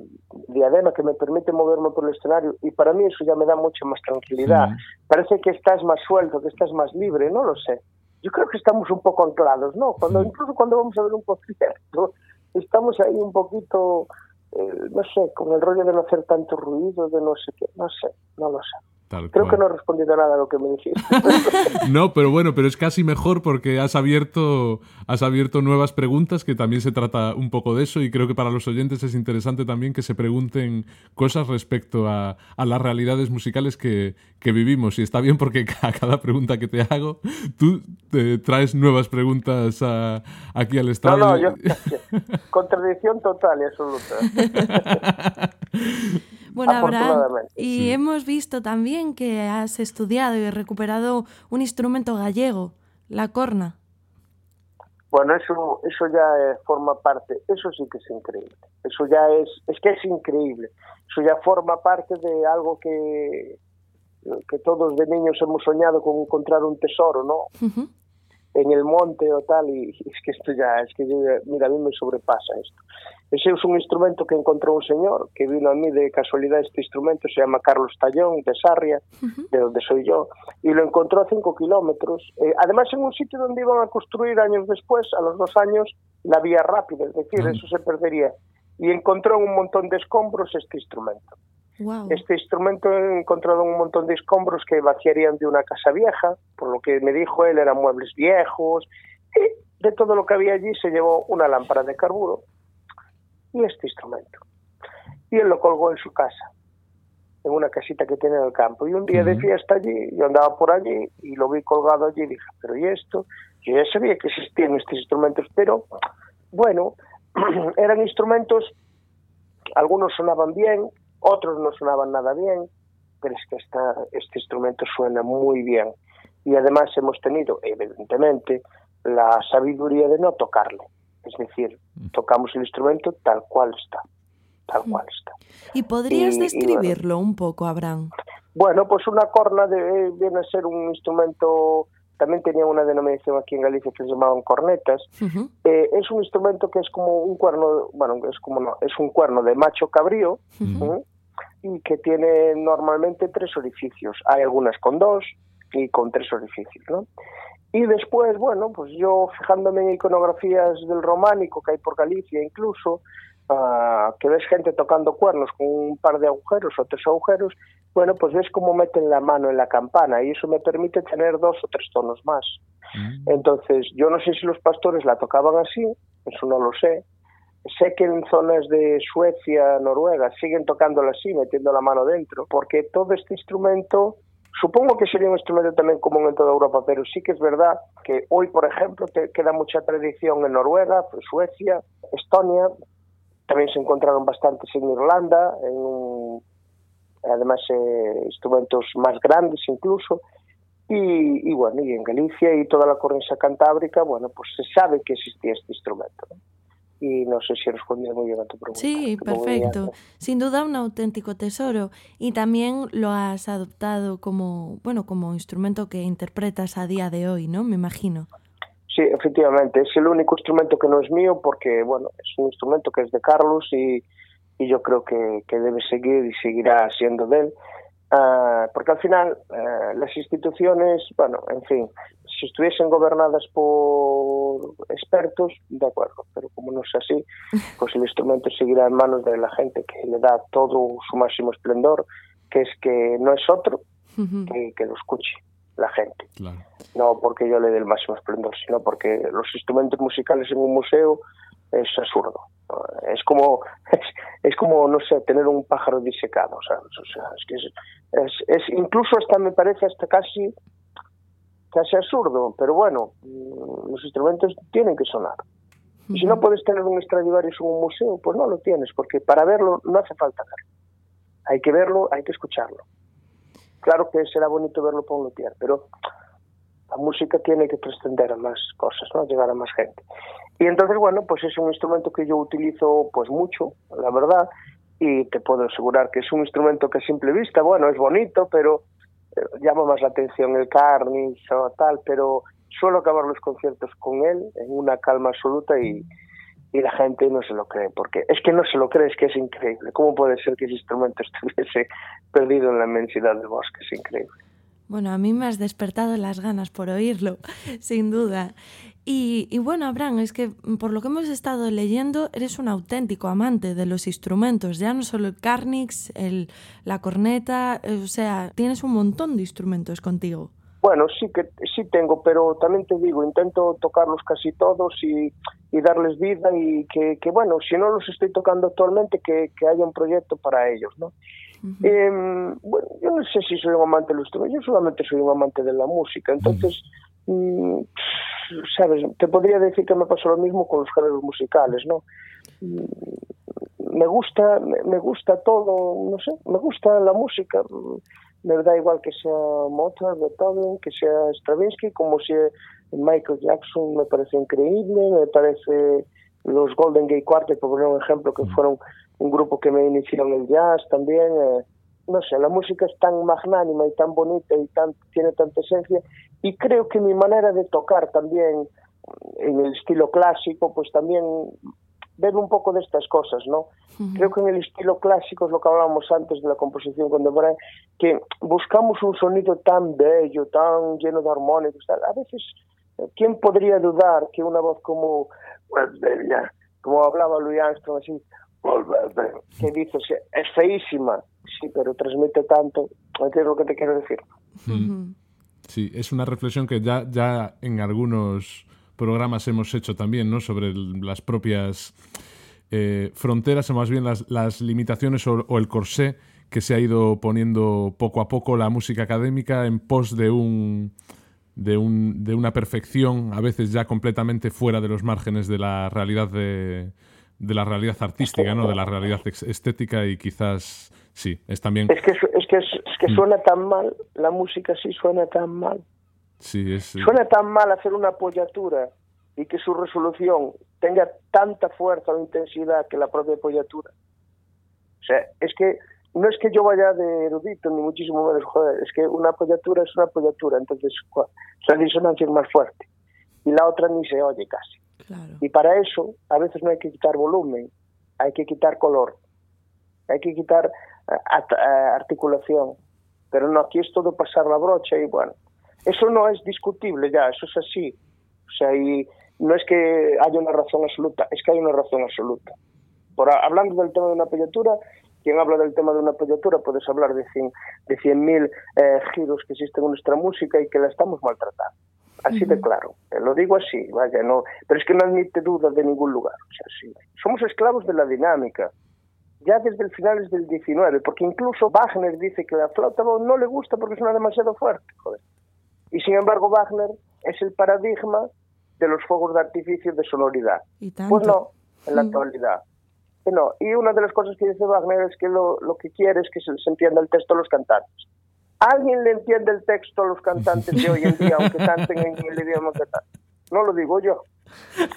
D: diadema que me permite moverme por el escenario y para mí eso ya me da mucha más tranquilidad. Mm. Parece que estás más suelto, que estás más libre, no lo sé. Yo creo que estamos un poco anclados, ¿no? Cuando mm. incluso cuando vamos a ver un concierto, estamos ahí un poquito, eh, no sé, con el rollo de no hacer tanto ruido, de no sé qué, no sé, no lo sé.
B: Tal
D: Creo
B: cual.
D: que no he respondido nada a lo que me dijiste. [LAUGHS]
B: no, pero bueno, pero es casi mejor porque has abierto, has abierto nuevas preguntas, que también se trata un poco de eso, y creo que para los oyentes es interesante también que se pregunten cosas respecto a, a las realidades musicales que, que, vivimos. Y está bien porque [LAUGHS] a cada pregunta que te hago, tú te traes nuevas preguntas a, aquí al estrado.
D: No, no, yo, [LAUGHS] contradicción total y absoluta.
A: Bueno, Abraham, y sí. hemos visto también que has estudiado y recuperado un instrumento gallego, la corna.
D: Bueno, eso, eso ya eh, forma parte, eso sí que es increíble. Eso ya es, es que es increíble. Eso ya forma parte de algo que, que todos de niños hemos soñado con encontrar un tesoro, ¿no? Uh -huh. En el monte o tal, y es que esto ya, es que yo, mira, a mí me sobrepasa esto. Ese es un instrumento que encontró un señor que vino a mí de casualidad. Este instrumento se llama Carlos Tallón, de Sarria, uh -huh. de donde soy yo, y lo encontró a cinco kilómetros. Eh, además, en un sitio donde iban a construir años después, a los dos años, la vía rápida, es decir, uh -huh. eso se perdería. Y encontró en un montón de escombros este instrumento.
A: Wow.
D: Este instrumento he encontrado un montón de escombros que vaciarían de una casa vieja, por lo que me dijo él, eran muebles viejos. Y de todo lo que había allí se llevó una lámpara de carburo y este instrumento. Y él lo colgó en su casa. en una casita que tiene en el campo. Y un día de fiesta allí, yo andaba por allí y lo vi colgado allí y dije, pero ¿y esto? Yo ya sabía que existían estos instrumentos, pero bueno, [CLEARS THROAT] eran instrumentos, algunos sonaban bien, otros no sonaban nada bien, pero es que esta, este instrumento suena muy bien. Y además hemos tenido, evidentemente, la sabiduría de no tocarle. Es decir, mm. tocamos el instrumento tal cual está. Tal mm. cual está.
A: ¿Y podrías describirlo un poco, Abraham?
D: Bueno, pues una corna de, viene a ser un instrumento también tenía una denominación aquí en Galicia que se llamaban cornetas. eh, es un instrumento que es como un cuerno, bueno, es como no, es un cuerno de macho cabrío que tiene normalmente tres orificios. Hay algunas con dos y con tres orificios, ¿no? Y después, bueno, pues yo fijándome en iconografías del románico que hay por Galicia incluso, uh, que ves gente tocando cuernos con un par de agujeros o tres agujeros, bueno, pues ves cómo meten la mano en la campana y eso me permite tener dos o tres tonos más. Mm. Entonces, yo no sé si los pastores la tocaban así, eso no lo sé. Sé que en zonas de Suecia, Noruega, siguen tocándola así, metiendo la mano dentro, porque todo este instrumento Supongo que sería un instrumento también común en toda Europa, pero sí que es verdad que hoy, por ejemplo, queda mucha tradición en Noruega, Suecia, Estonia, también se encontraron bastantes en Irlanda, en además eh, instrumentos más grandes incluso, y, bueno, y en Galicia y toda la cornisa cantábrica, bueno, pues se sabe que existía este instrumento. Y no sé si respondí muy bien a tu pregunta.
A: Sí, perfecto. Sin duda un auténtico tesoro y también lo has adoptado como, bueno, como instrumento que interpretas a día de hoy, ¿no? Me imagino.
D: Sí, efectivamente, es el único instrumento que no es mío porque, bueno, es un instrumento que es de Carlos y, y yo creo que, que debe seguir y seguirá siendo de él. Uh, porque al final uh, las instituciones, bueno, en fin, si estuviesen gobernadas por expertos, de acuerdo, pero como no es así, [LAUGHS] pues el instrumento seguirá en manos de la gente que le da todo su máximo esplendor, que es que no es otro que, que lo escuche la gente. Claro. No porque yo le dé el máximo esplendor, sino porque los instrumentos musicales en un museo es absurdo. Es como, es, [LAUGHS] es, como, no sé, tener un pájaro disecado, ¿sabes? O sea, es que es, es, es, incluso hasta me parece hasta casi, casi absurdo, pero bueno, mm, los instrumentos tienen que sonar. Y si no puedes tener un Stradivarius en un museo, pues no lo tienes, porque para verlo no hace falta verlo. Hay que verlo, hay que escucharlo. Claro que será bonito verlo por un luthier, pero la música tiene que trascender a más cosas, ¿no? Llegar a más gente. Y entonces, bueno, pues es un instrumento que yo utilizo pues mucho, la verdad, y te puedo asegurar que es un instrumento que a simple vista, bueno, es bonito, pero llama más la atención el carnis o tal, pero suelo acabar los conciertos con él en una calma absoluta y, y la gente no se lo cree, porque es que no se lo cree, es que es increíble. ¿Cómo puede ser que ese instrumento [LAUGHS] estuviese perdido en la inmensidad del bosque? Es increíble.
A: Bueno, a mí me has despertado las ganas por oírlo, [LAUGHS] sin duda. Y, y, bueno, Abraham, es que por lo que hemos estado leyendo, eres un auténtico amante de los instrumentos, ya no solo el carnix, el, la corneta, eh, o sea, tienes un montón de instrumentos contigo.
D: Bueno, sí que sí tengo, pero también te digo, intento tocarlos casi todos y, y darles vida y que, que, bueno, si no los estoy tocando actualmente, que, que haya un proyecto para ellos, ¿no? eh, bueno, yo no sé si soy un amante del instrumento, yo solamente soy un amante de la música, entonces, mm, sabes, te podría decir que me pasó lo mismo con los géneros musicales, ¿no? Me gusta, me gusta todo, no sé, me gusta la música, me da igual que sea Mozart, Beethoven, que sea Stravinsky, como si Michael Jackson me parece increíble, me parece los Golden Gate Quartet, por poner un ejemplo, que fueron un grupo que me inició en el jazz también. Eh, no sé, la música es tan magnánima y tan bonita y tan, tiene tanta esencia. Y creo que mi manera de tocar también en el estilo clásico, pues también bebe un poco de estas cosas, ¿no? Creo que en el estilo clásico es lo que hablábamos antes de la composición contemporánea, que buscamos un sonido tan bello, tan lleno de armónicos. A veces, ¿quién podría dudar que una voz como, pues, como hablaba Louis Armstrong, así, que dices, es feísima, sí, pero transmite tanto, ¿entiendes lo que te quiero decir?
B: Sí, es una reflexión que ya, ya en algunos programas hemos hecho también, ¿no? Sobre las propias eh, fronteras o más bien las, las limitaciones o, el corsé que se ha ido poniendo poco a poco la música académica en pos de un de, un, de una perfección a veces ya completamente fuera de los márgenes de la realidad de, de la realidad artística, ¿no? De la realidad estética y quizás sí, es también...
D: Es que, es que, es que mm. suena tan mal, la música sí suena tan mal.
B: Sí, es...
D: Suena tan mal hacer una apoyatura y que su resolución tenga tanta fuerza o intensidad que la propia apoyatura. O sea, es que no es que yo vaya de erudito, ni muchísimo menos, joder, es que una apoyatura es una apoyatura, entonces la disonancia es más fuerte y la otra ni se oye casi. Y para eso a veces no hay que quitar volumen, hay que quitar color, hay que quitar eh, eh, articulación, pero no, aquí es todo pasar la brocha y bueno, eso no es discutible ya, eso es así. O sea, y no es que haya una razón absoluta, es que hay una razón absoluta. Por, hablando del tema de una apoyatura, quien habla del tema de una apoyatura puedes hablar de 100 de 100.000 eh, giros que existen en nuestra música y que la estamos maltratando. Así de claro. Eh, lo digo así, vaya, no. Pero es que no admite duda de ningún lugar. O sea, sí. Somos esclavos de la dinámica. Ya desde el finales del 19, porque incluso Wagner dice que la flauta no le gusta porque suena demasiado fuerte, joder. Y sin embargo Wagner es el paradigma de los fuegos de artificio de sonoridad. Pues no, en la actualidad no. Y una de las cosas que dice Wagner es que lo, lo que quiere es que se les entienda el texto a los cantantes. ¿Alguien le entiende el texto a los cantantes de hoy en día, aunque canten en el idioma que tal? No lo digo yo.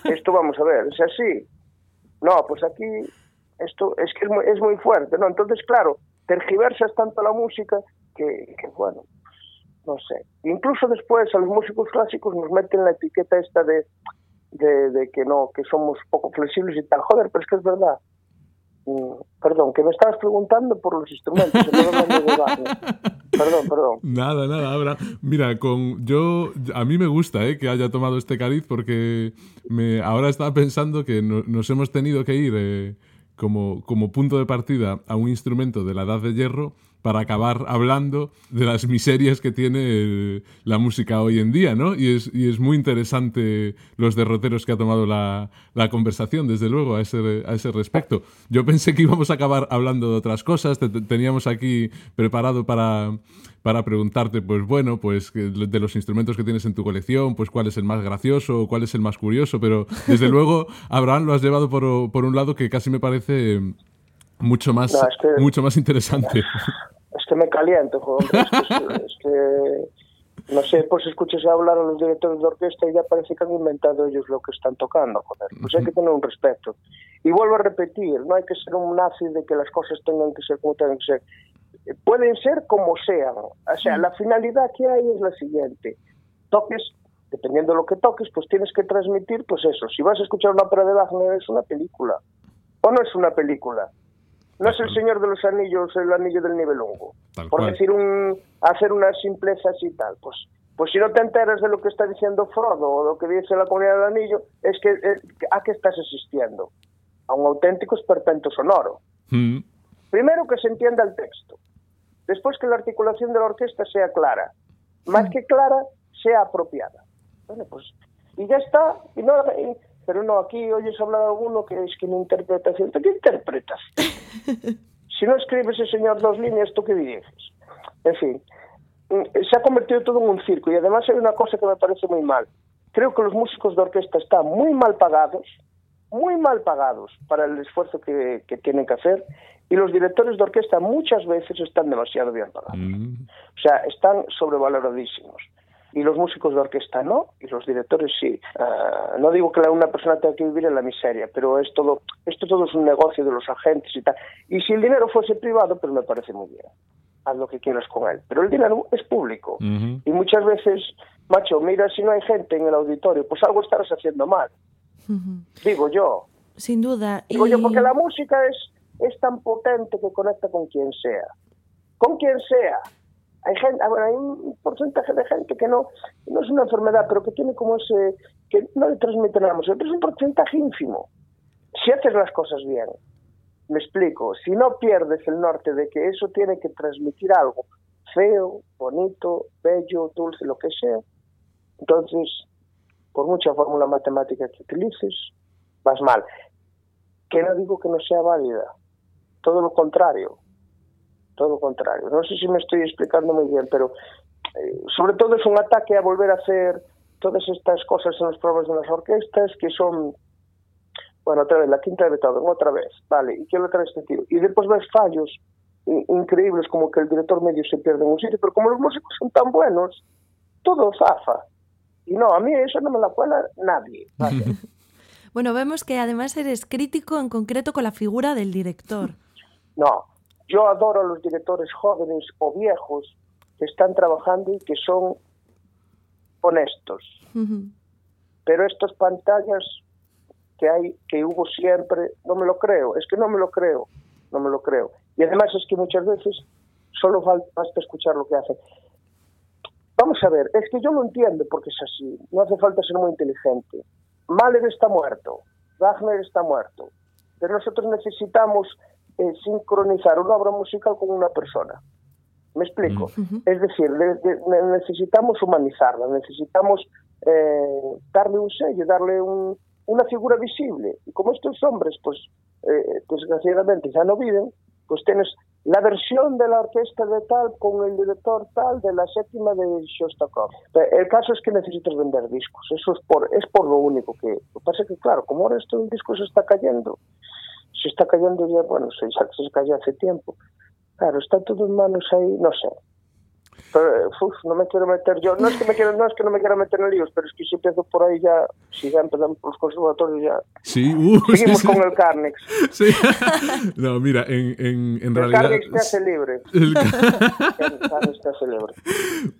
D: Esto vamos a ver, es así. No, pues aquí esto es que es muy, es muy fuerte, ¿no? Entonces, claro, tergiversas tanto la música que, que, bueno, no sé. Incluso después a los músicos clásicos nos meten la etiqueta esta de, de, de que no, que somos poco flexibles y tal. Joder, pero es que es verdad. Mm, perdón, que me estabas preguntando por los instrumentos. perdón, perdón.
B: Nada, nada, Abra. Mira, con yo a mí me gusta eh, que haya tomado este cariz porque me ahora estaba pensando que nos hemos tenido que ir eh, como, como punto de partida a un instrumento de la edad de hierro para acabar hablando de las miserias que tiene la música hoy en día, ¿no? Y es, y es muy interesante los derroteros que ha tomado la, la conversación, desde luego, a ese, a ese respecto. Yo pensé que íbamos a acabar hablando de otras cosas, teníamos aquí preparado para, para preguntarte, pues bueno, pues de los instrumentos que tienes en tu colección, pues cuál es el más gracioso, cuál es el más curioso, pero desde [LAUGHS] luego, Abraham, lo has llevado por, por un lado que casi me parece mucho más, mucho más interesante. [LAUGHS]
D: Es que me caliento, joder. Es que, no sé, pues escuchas hablar a los directores de orquesta y ya parece que han inventado ellos lo que están tocando, joder. Pues hay que tener un respeto. Y vuelvo a repetir, no hay que ser un nazi de que las cosas tengan que ser como tengan que ser. Pueden ser como sean. O sea, la finalidad que hay es la siguiente. Toques, dependiendo de lo que toques, pues tienes que transmitir, pues eso. Si vas a escuchar una ópera de Wagner, es una película. O no es una película no es el Señor de los Anillos, el anillo del Nibelungo. Por decir un, hacer unas simplezas y tal. Pues, pues si no te enteras de lo que está diciendo Frodo o lo que dice la comunidad del anillo, es que eh, ¿a qué estás asistiendo? A un auténtico esperpento sonoro. Mm. Primero que se entienda el texto. Después que la articulación de la orquesta sea clara. Más que clara, sea apropiada. Bueno, pues, y ya está. Y no, pero no, aquí oyes hablar alguno que es que una interpretación. ¿Qué interpretas? [LAUGHS] si no escribe ese señor dos líneas, ¿tú qué dices? En fin, mm, se ha convertido todo en un circo y además hay una cosa que me parece muy mal. Creo que los músicos de orquesta están muy mal pagados, muy mal pagados para el esfuerzo que, tienen que hacer y los directores de orquesta muchas veces están demasiado bien pagados. Mm. O sea, están sobrevaloradísimos y los músicos de orquesta no, y los directores sí. Ah, no digo que una persona tenga que vivir en la miseria, pero es todo, esto todo es un negocio de los agentes y tal. Y si el dinero fuese privado, pues me parece muy bien. Haz lo que quieras con él. Pero el dinero es público. Y muchas veces, macho, mira si no hay gente en el auditorio, pues algo estarás haciendo mal. Digo yo.
A: Sin duda.
D: Digo yo, porque la música es, es tan potente que conecta con quien sea. Con quien sea hay gente, ah, hay un porcentaje de gente que no, no es una enfermedad, pero que tiene como ese, que no le transmite nada, pero es un porcentaje ínfimo. Si haces las cosas bien, me explico, si no pierdes el norte de que eso tiene que transmitir algo feo, bonito, bello, dulce, lo que sea, entonces, por mucha fórmula matemática que utilices, vas mal. Que no digo que no sea válida, todo lo contrario, todo o contrario. Non sei se me estoy explicando moi bien, pero eh, sobre todo es un ataque a volver a hacer todas estas cosas en los programas de las orquestas que son bueno, otra vez, la quinta de Beethoven, otra vez, vale, y quiero otra vez este tío. Y después ves fallos increíbles como que el director medio se pierde en un sitio, pero como los músicos son tan buenos, todo zafa. Y no, a mí eso no me la cuela nadie. [LAUGHS]
A: bueno, vemos que además eres crítico en concreto con la figura del director.
D: No, yo adoro a los directores jóvenes o viejos que están trabajando y que son honestos. Pero estas pantallas que hay, que hubo siempre, no me lo creo, es que no me lo creo, no me lo creo. Y además es que muchas veces solo basta escuchar lo que hacen. Vamos a ver, es que yo lo entiendo porque es así, no hace falta ser muy inteligente. Mahler está muerto, Wagner está muerto, pero nosotros necesitamos eh, sincronizar una obra musical con una persona. ¿Me explico? Es decir, necesitamos humanizarla, necesitamos eh, darle un sello, darle una figura visible. Y como estos hombres, pues, eh, desgraciadamente ya no viven, pues tienes la versión de la orquesta de tal con el director tal de la séptima de Shostakovich. El caso es que necesitas vender discos, eso es por, es por lo único que... Lo que pasa es que, claro, como ahora esto del disco se está cayendo, se está cayendo ya, bueno, se, se cayó hace tiempo, claro, está todo en manos ahí, no sé, pero, uf, no me quiero meter yo, no es que me quiero, no es que no me quiera meter en líos, pero es que si empiezo por ahí ya, si ya empezamos por los conservatorios ya.
B: Sí, uh,
D: Seguimos
B: sí,
D: con
B: sí.
D: el Carnex.
B: Sí. [LAUGHS] No, mira, en, en, en
D: El
B: realidad.
D: Carnex te hace libre. [LAUGHS]
B: El-
D: El Carnex te hace libre.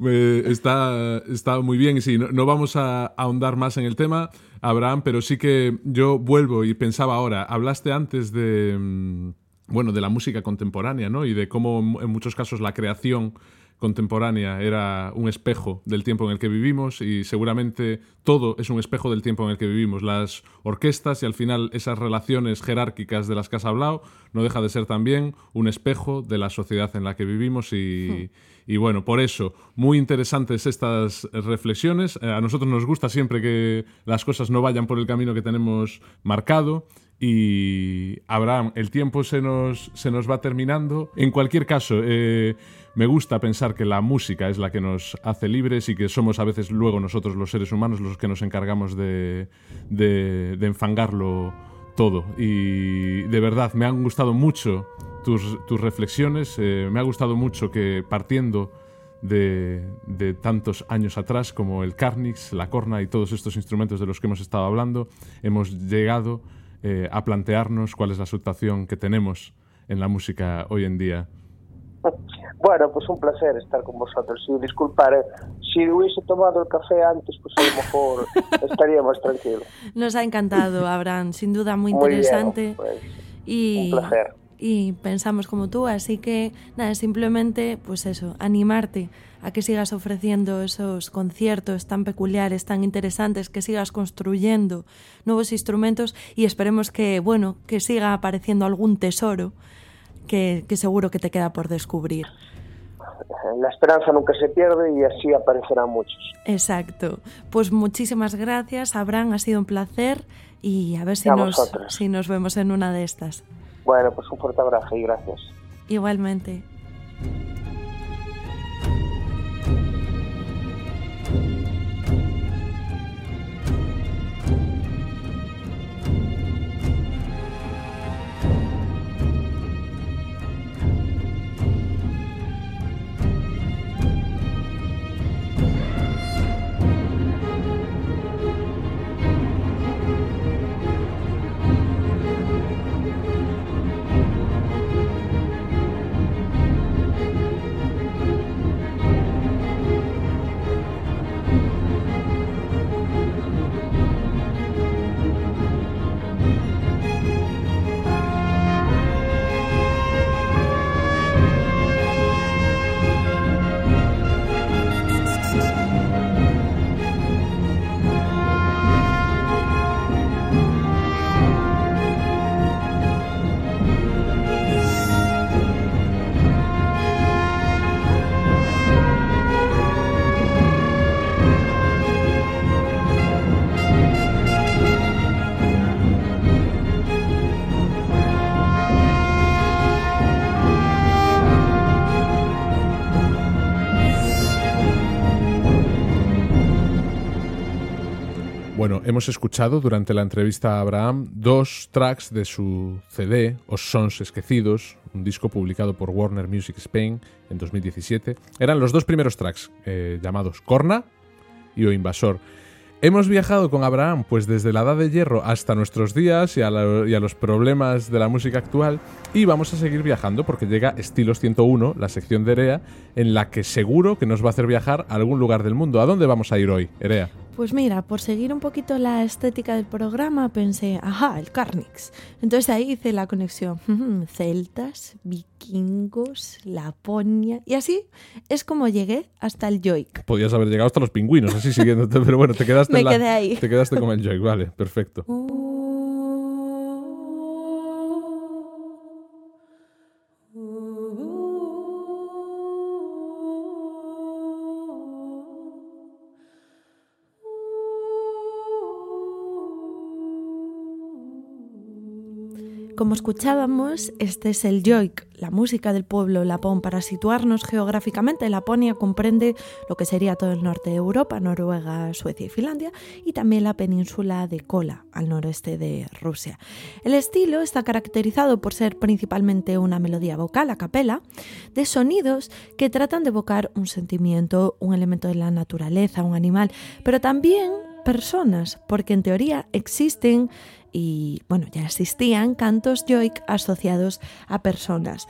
B: Eh, está, está muy bien y sí, no, no vamos a ahondar más en el tema, Abraham, pero sí que yo vuelvo y pensaba ahora, hablaste antes de, mm, bueno, de la música contemporánea, ¿no? Y de cómo en muchos casos la creación contemporánea era un espejo del tiempo en el que vivimos y seguramente todo es un espejo del tiempo en el que vivimos. Las orquestas y al final esas relaciones jerárquicas de las que has hablado no deja de ser también un espejo de la sociedad en la que vivimos y, y bueno, por eso, muy interesantes estas reflexiones. Eh, a nosotros nos gusta siempre que las cosas no vayan por el camino que tenemos marcado. Y Abraham, el tiempo se nos, se nos va terminando. En cualquier caso, eh, me gusta pensar que la música es la que nos hace libres y que somos a veces luego nosotros los seres humanos los que nos encargamos de, enfangarlo todo. Y de verdad, me han gustado mucho tus, reflexiones. eh, me ha gustado mucho que partiendo de, de tantos años atrás, como el Carnix, la corna y todos estos instrumentos de los que hemos estado hablando, hemos llegado eh, a plantearnos cuál es la situación que tenemos en la música hoy en día.
D: Bueno, pues un placer estar con vosotros. Y disculpar, eh, si hubiese tomado el café antes, pues a lo mejor [LAUGHS] estaría más tranquilo.
A: Nos ha encantado, Abraham, sin duda muy
D: Muy bien,
A: interesante.
D: pues,
A: y,
D: un placer.
A: y pensamos como tú, así que nada, simplemente pues eso, animarte a que sigas ofreciendo esos conciertos tan peculiares, tan interesantes, que sigas construyendo nuevos instrumentos y esperemos que, bueno, que siga apareciendo algún tesoro que, que seguro que te queda por descubrir.
D: La esperanza nunca se pierde y así aparecerán muchos.
A: Exacto. Pues muchísimas gracias, Abraham, ha sido un placer y a ver si
D: A
A: nos, si nos vemos en una de estas.
D: Bueno, pues un fuerte abrazo y gracias.
A: Igualmente.
B: Hemos escuchado durante la entrevista a Abraham dos tracks de su CD, Os Sons Esquecidos, un disco publicado por Warner Music Spain en 2017. Eran los dos primeros tracks, eh, llamados Corna y O Invasor. Hemos viajado con Abraham pues desde la edad de hierro hasta nuestros días y a, y a los problemas de la música actual y vamos a seguir viajando porque llega Estilos 101, la sección de Erea, en la que seguro que nos va a hacer viajar a algún lugar del mundo. ¿A dónde vamos a ir hoy, Erea?
A: Pues mira, por seguir un poquito la estética del programa, pensé, ajá, el Carnix. Entonces ahí hice la conexión. [LAUGHS] Celtas, vikingos, Laponia. Y así es como llegué hasta el Joik.
B: Podías haber llegado hasta los pingüinos, así siguiéndote, pero bueno, te quedaste [LAUGHS]
A: Me
B: en la-
A: quedé ahí.
B: Te quedaste con el Joy, vale, perfecto.
A: Como escuchábamos, este es el Joik, la música del pueblo lapón. Para situarnos geográficamente, Laponia comprende lo que sería todo el norte de Europa, Noruega, Suecia y Finlandia, y también la península de Kola, al noreste de Rusia. El estilo está caracterizado por ser principalmente una melodía vocal a capela, de sonidos que tratan de evocar un sentimiento, un elemento de la naturaleza, un animal, pero también personas, porque en teoría existen y bueno, ya existían cantos yoik asociados a personas.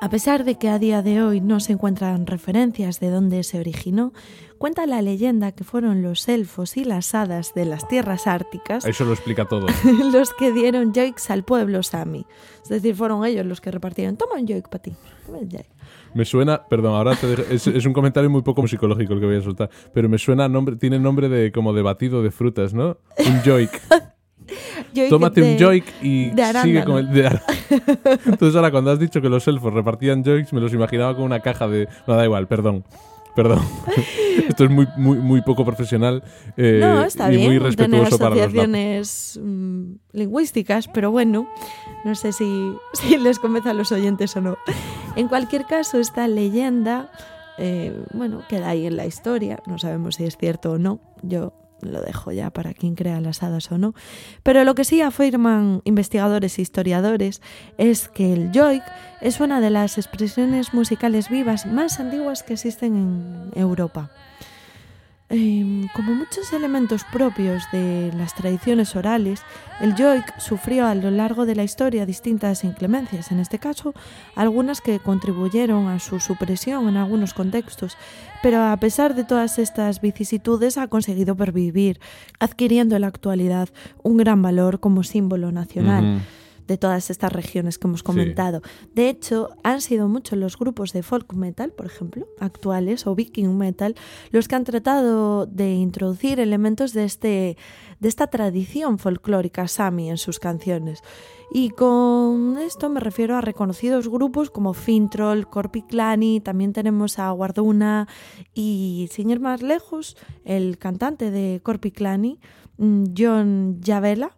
A: A pesar de que a día de hoy no se encuentran referencias de dónde se originó, cuenta la leyenda que fueron los elfos y las hadas de las tierras árticas
B: Eso lo explica todo. [LAUGHS]
A: los que dieron yoiks al pueblo sami. Es decir, fueron ellos los que repartieron, toma un yoik para ti. toma un yoik".
B: Me suena, perdón, ahora te dejo- es, es un comentario muy poco psicológico el que voy a soltar, pero me suena nombre, tiene nombre de como de batido de frutas, ¿no? Un joik. [LAUGHS] Tómate
A: de-
B: un joik y sigue con el de [LAUGHS] Entonces ahora cuando has dicho que los elfos repartían joiks, me los imaginaba con una caja de... No, da igual, perdón. Perdón. [LAUGHS] Esto es muy, muy, muy poco profesional eh,
A: No, está
B: y
A: bien
B: muy
A: tener
B: respetuoso para los
A: asociaciones mm, lingüísticas, pero bueno, no sé [LAUGHS] si, les convence a los oyentes o no. En cualquier caso, esta leyenda, eh, bueno, queda ahí en la historia, no sabemos si es cierto o no, yo lo dejo ya para quien crea las hadas o no. Pero lo que sí afirman investigadores e historiadores es que el joik es una de las expresiones musicales vivas más antiguas que existen en Europa. Eh, como muchos elementos propios de las tradiciones orales, el yoik sufrió a lo largo de la historia distintas inclemencias, en este caso algunas que contribuyeron a su supresión en algunos contextos, pero a pesar de todas estas vicisitudes ha conseguido pervivir, adquiriendo en la actualidad un gran valor como símbolo nacional. De todas estas regiones que hemos comentado. De hecho, han sido muchos los grupos de folk metal, por ejemplo, actuales, o viking metal, los que han tratado de introducir elementos de, este, de esta tradición folclórica sami en sus canciones. Y con esto me refiero a reconocidos grupos como Fintroll, Corpiclani, también tenemos a Guarduna y, sin ir más lejos, el cantante de Corpiclani, mm, John Javela,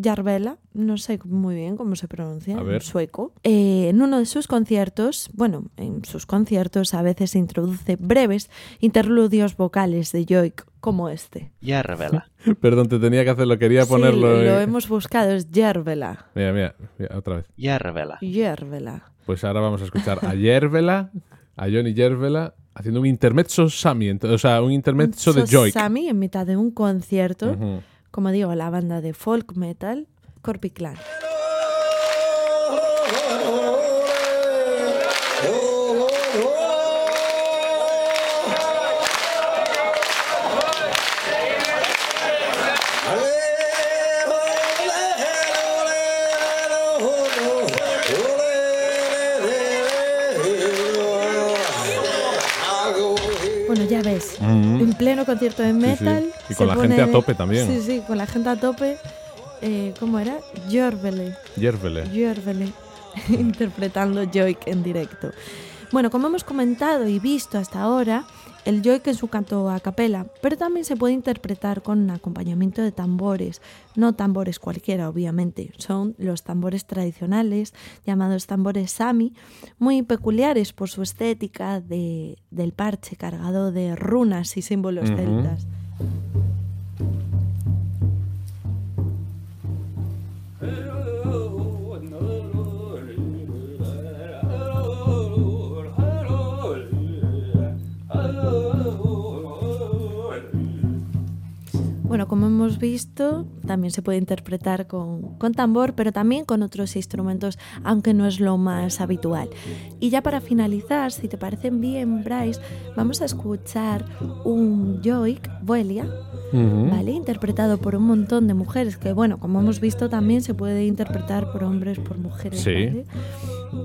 A: Jarvela, no sé muy bien cómo se pronuncia, en sueco. Eh, en uno de sus conciertos, bueno, en sus conciertos a veces se introduce breves interludios vocales de Joik, como este.
E: Ya revela. [LAUGHS]
B: Perdón, te tenía que hacerlo, quería ponerlo...
A: Sí, lo hemos buscado, es Jarvela.
B: Mira, mira, mira, otra vez.
E: Ya revela.
A: Jarvela.
B: Pues ahora vamos a escuchar a Yervela, a Johnny Yervela, haciendo un intermezzo Sami, o sea, un intermezzo de Joy.
A: Sami en mitad de un concierto. Como digo, la banda de folk metal, Corpiclan. Bueno, ya ves, en pleno concierto de metal.
B: Y
A: se
B: con la gente a tope también.
A: Sí, sí, con la gente a tope. Eh, ¿Cómo era? Jorvele.
B: Yervele.
A: Jorvele. [LAUGHS] interpretando Joik en directo. Bueno, como hemos comentado y visto hasta ahora, el Joik en su canto a capela, pero también se puede interpretar con un acompañamiento de tambores, no tambores cualquiera, obviamente, son los tambores tradicionales, llamados tambores sami, muy peculiares por su estética de- del parche cargado de runas y símbolos celtas. Bueno, como hemos visto, también se puede interpretar con, con, tambor, pero también con otros instrumentos, aunque no es lo más habitual. Y ya para finalizar, si te parecen bien, Bryce, vamos a escuchar un Joik, Vuelia, ¿vale? Interpretado por un montón de mujeres, que bueno, como hemos visto también se puede interpretar por hombres, por mujeres.
B: Sí.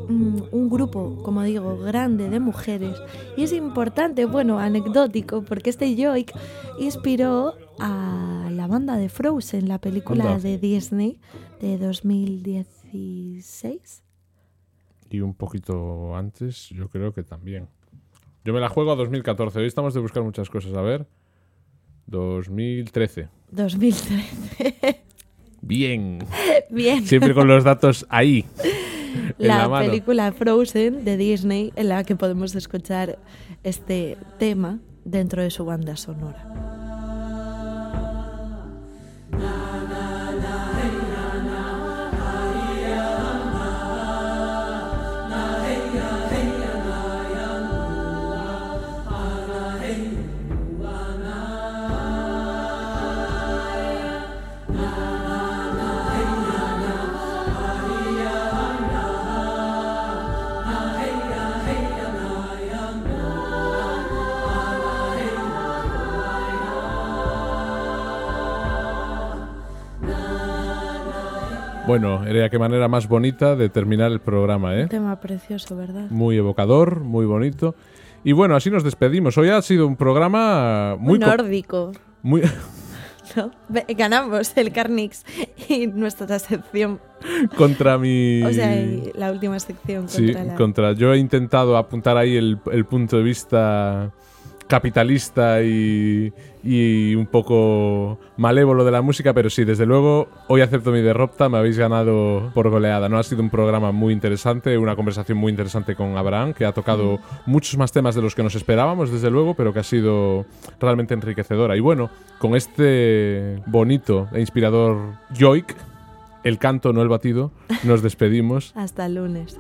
A: un grupo, como digo, grande de mujeres. Y es importante, bueno, anecdótico, porque este Joik inspiró a la banda de Frozen, la película de Disney de 2016.
B: Y un poquito antes, yo creo que también. Yo me la juego a 2014. Hoy estamos de buscar muchas cosas. A ver. 2013.
A: 2013.
B: Bien.
A: Bien.
B: Siempre con los datos ahí.
A: La, película Frozen de Disney en la que podemos escuchar este tema dentro de su banda sonora.
B: Bueno, era qué manera más bonita de terminar el programa, ¿eh?
A: Un tema precioso, ¿verdad?
B: Muy evocador, muy bonito. Y bueno, así nos despedimos. Hoy ha sido un programa muy...
A: Muy nórdico.
B: Muy... [LAUGHS] [LAUGHS]
A: ¿No? Ganamos el Carnix y nuestra sección.
B: Contra mi...
A: O sea, la última sección.
B: Sí,
A: contra, la...
B: contra... Yo he intentado apuntar ahí el, el punto de vista capitalista y, y, un poco malévolo de la música, pero sí, desde luego, hoy acepto mi derrota, me habéis ganado por goleada. No ha sido un programa muy interesante, una conversación muy interesante con Abraham, que ha tocado mm. muchos más temas de los que nos esperábamos, desde luego, pero que ha sido realmente enriquecedora. Y bueno, con este bonito e inspirador Joik, el canto, no el batido, nos despedimos.
A: Hasta el lunes.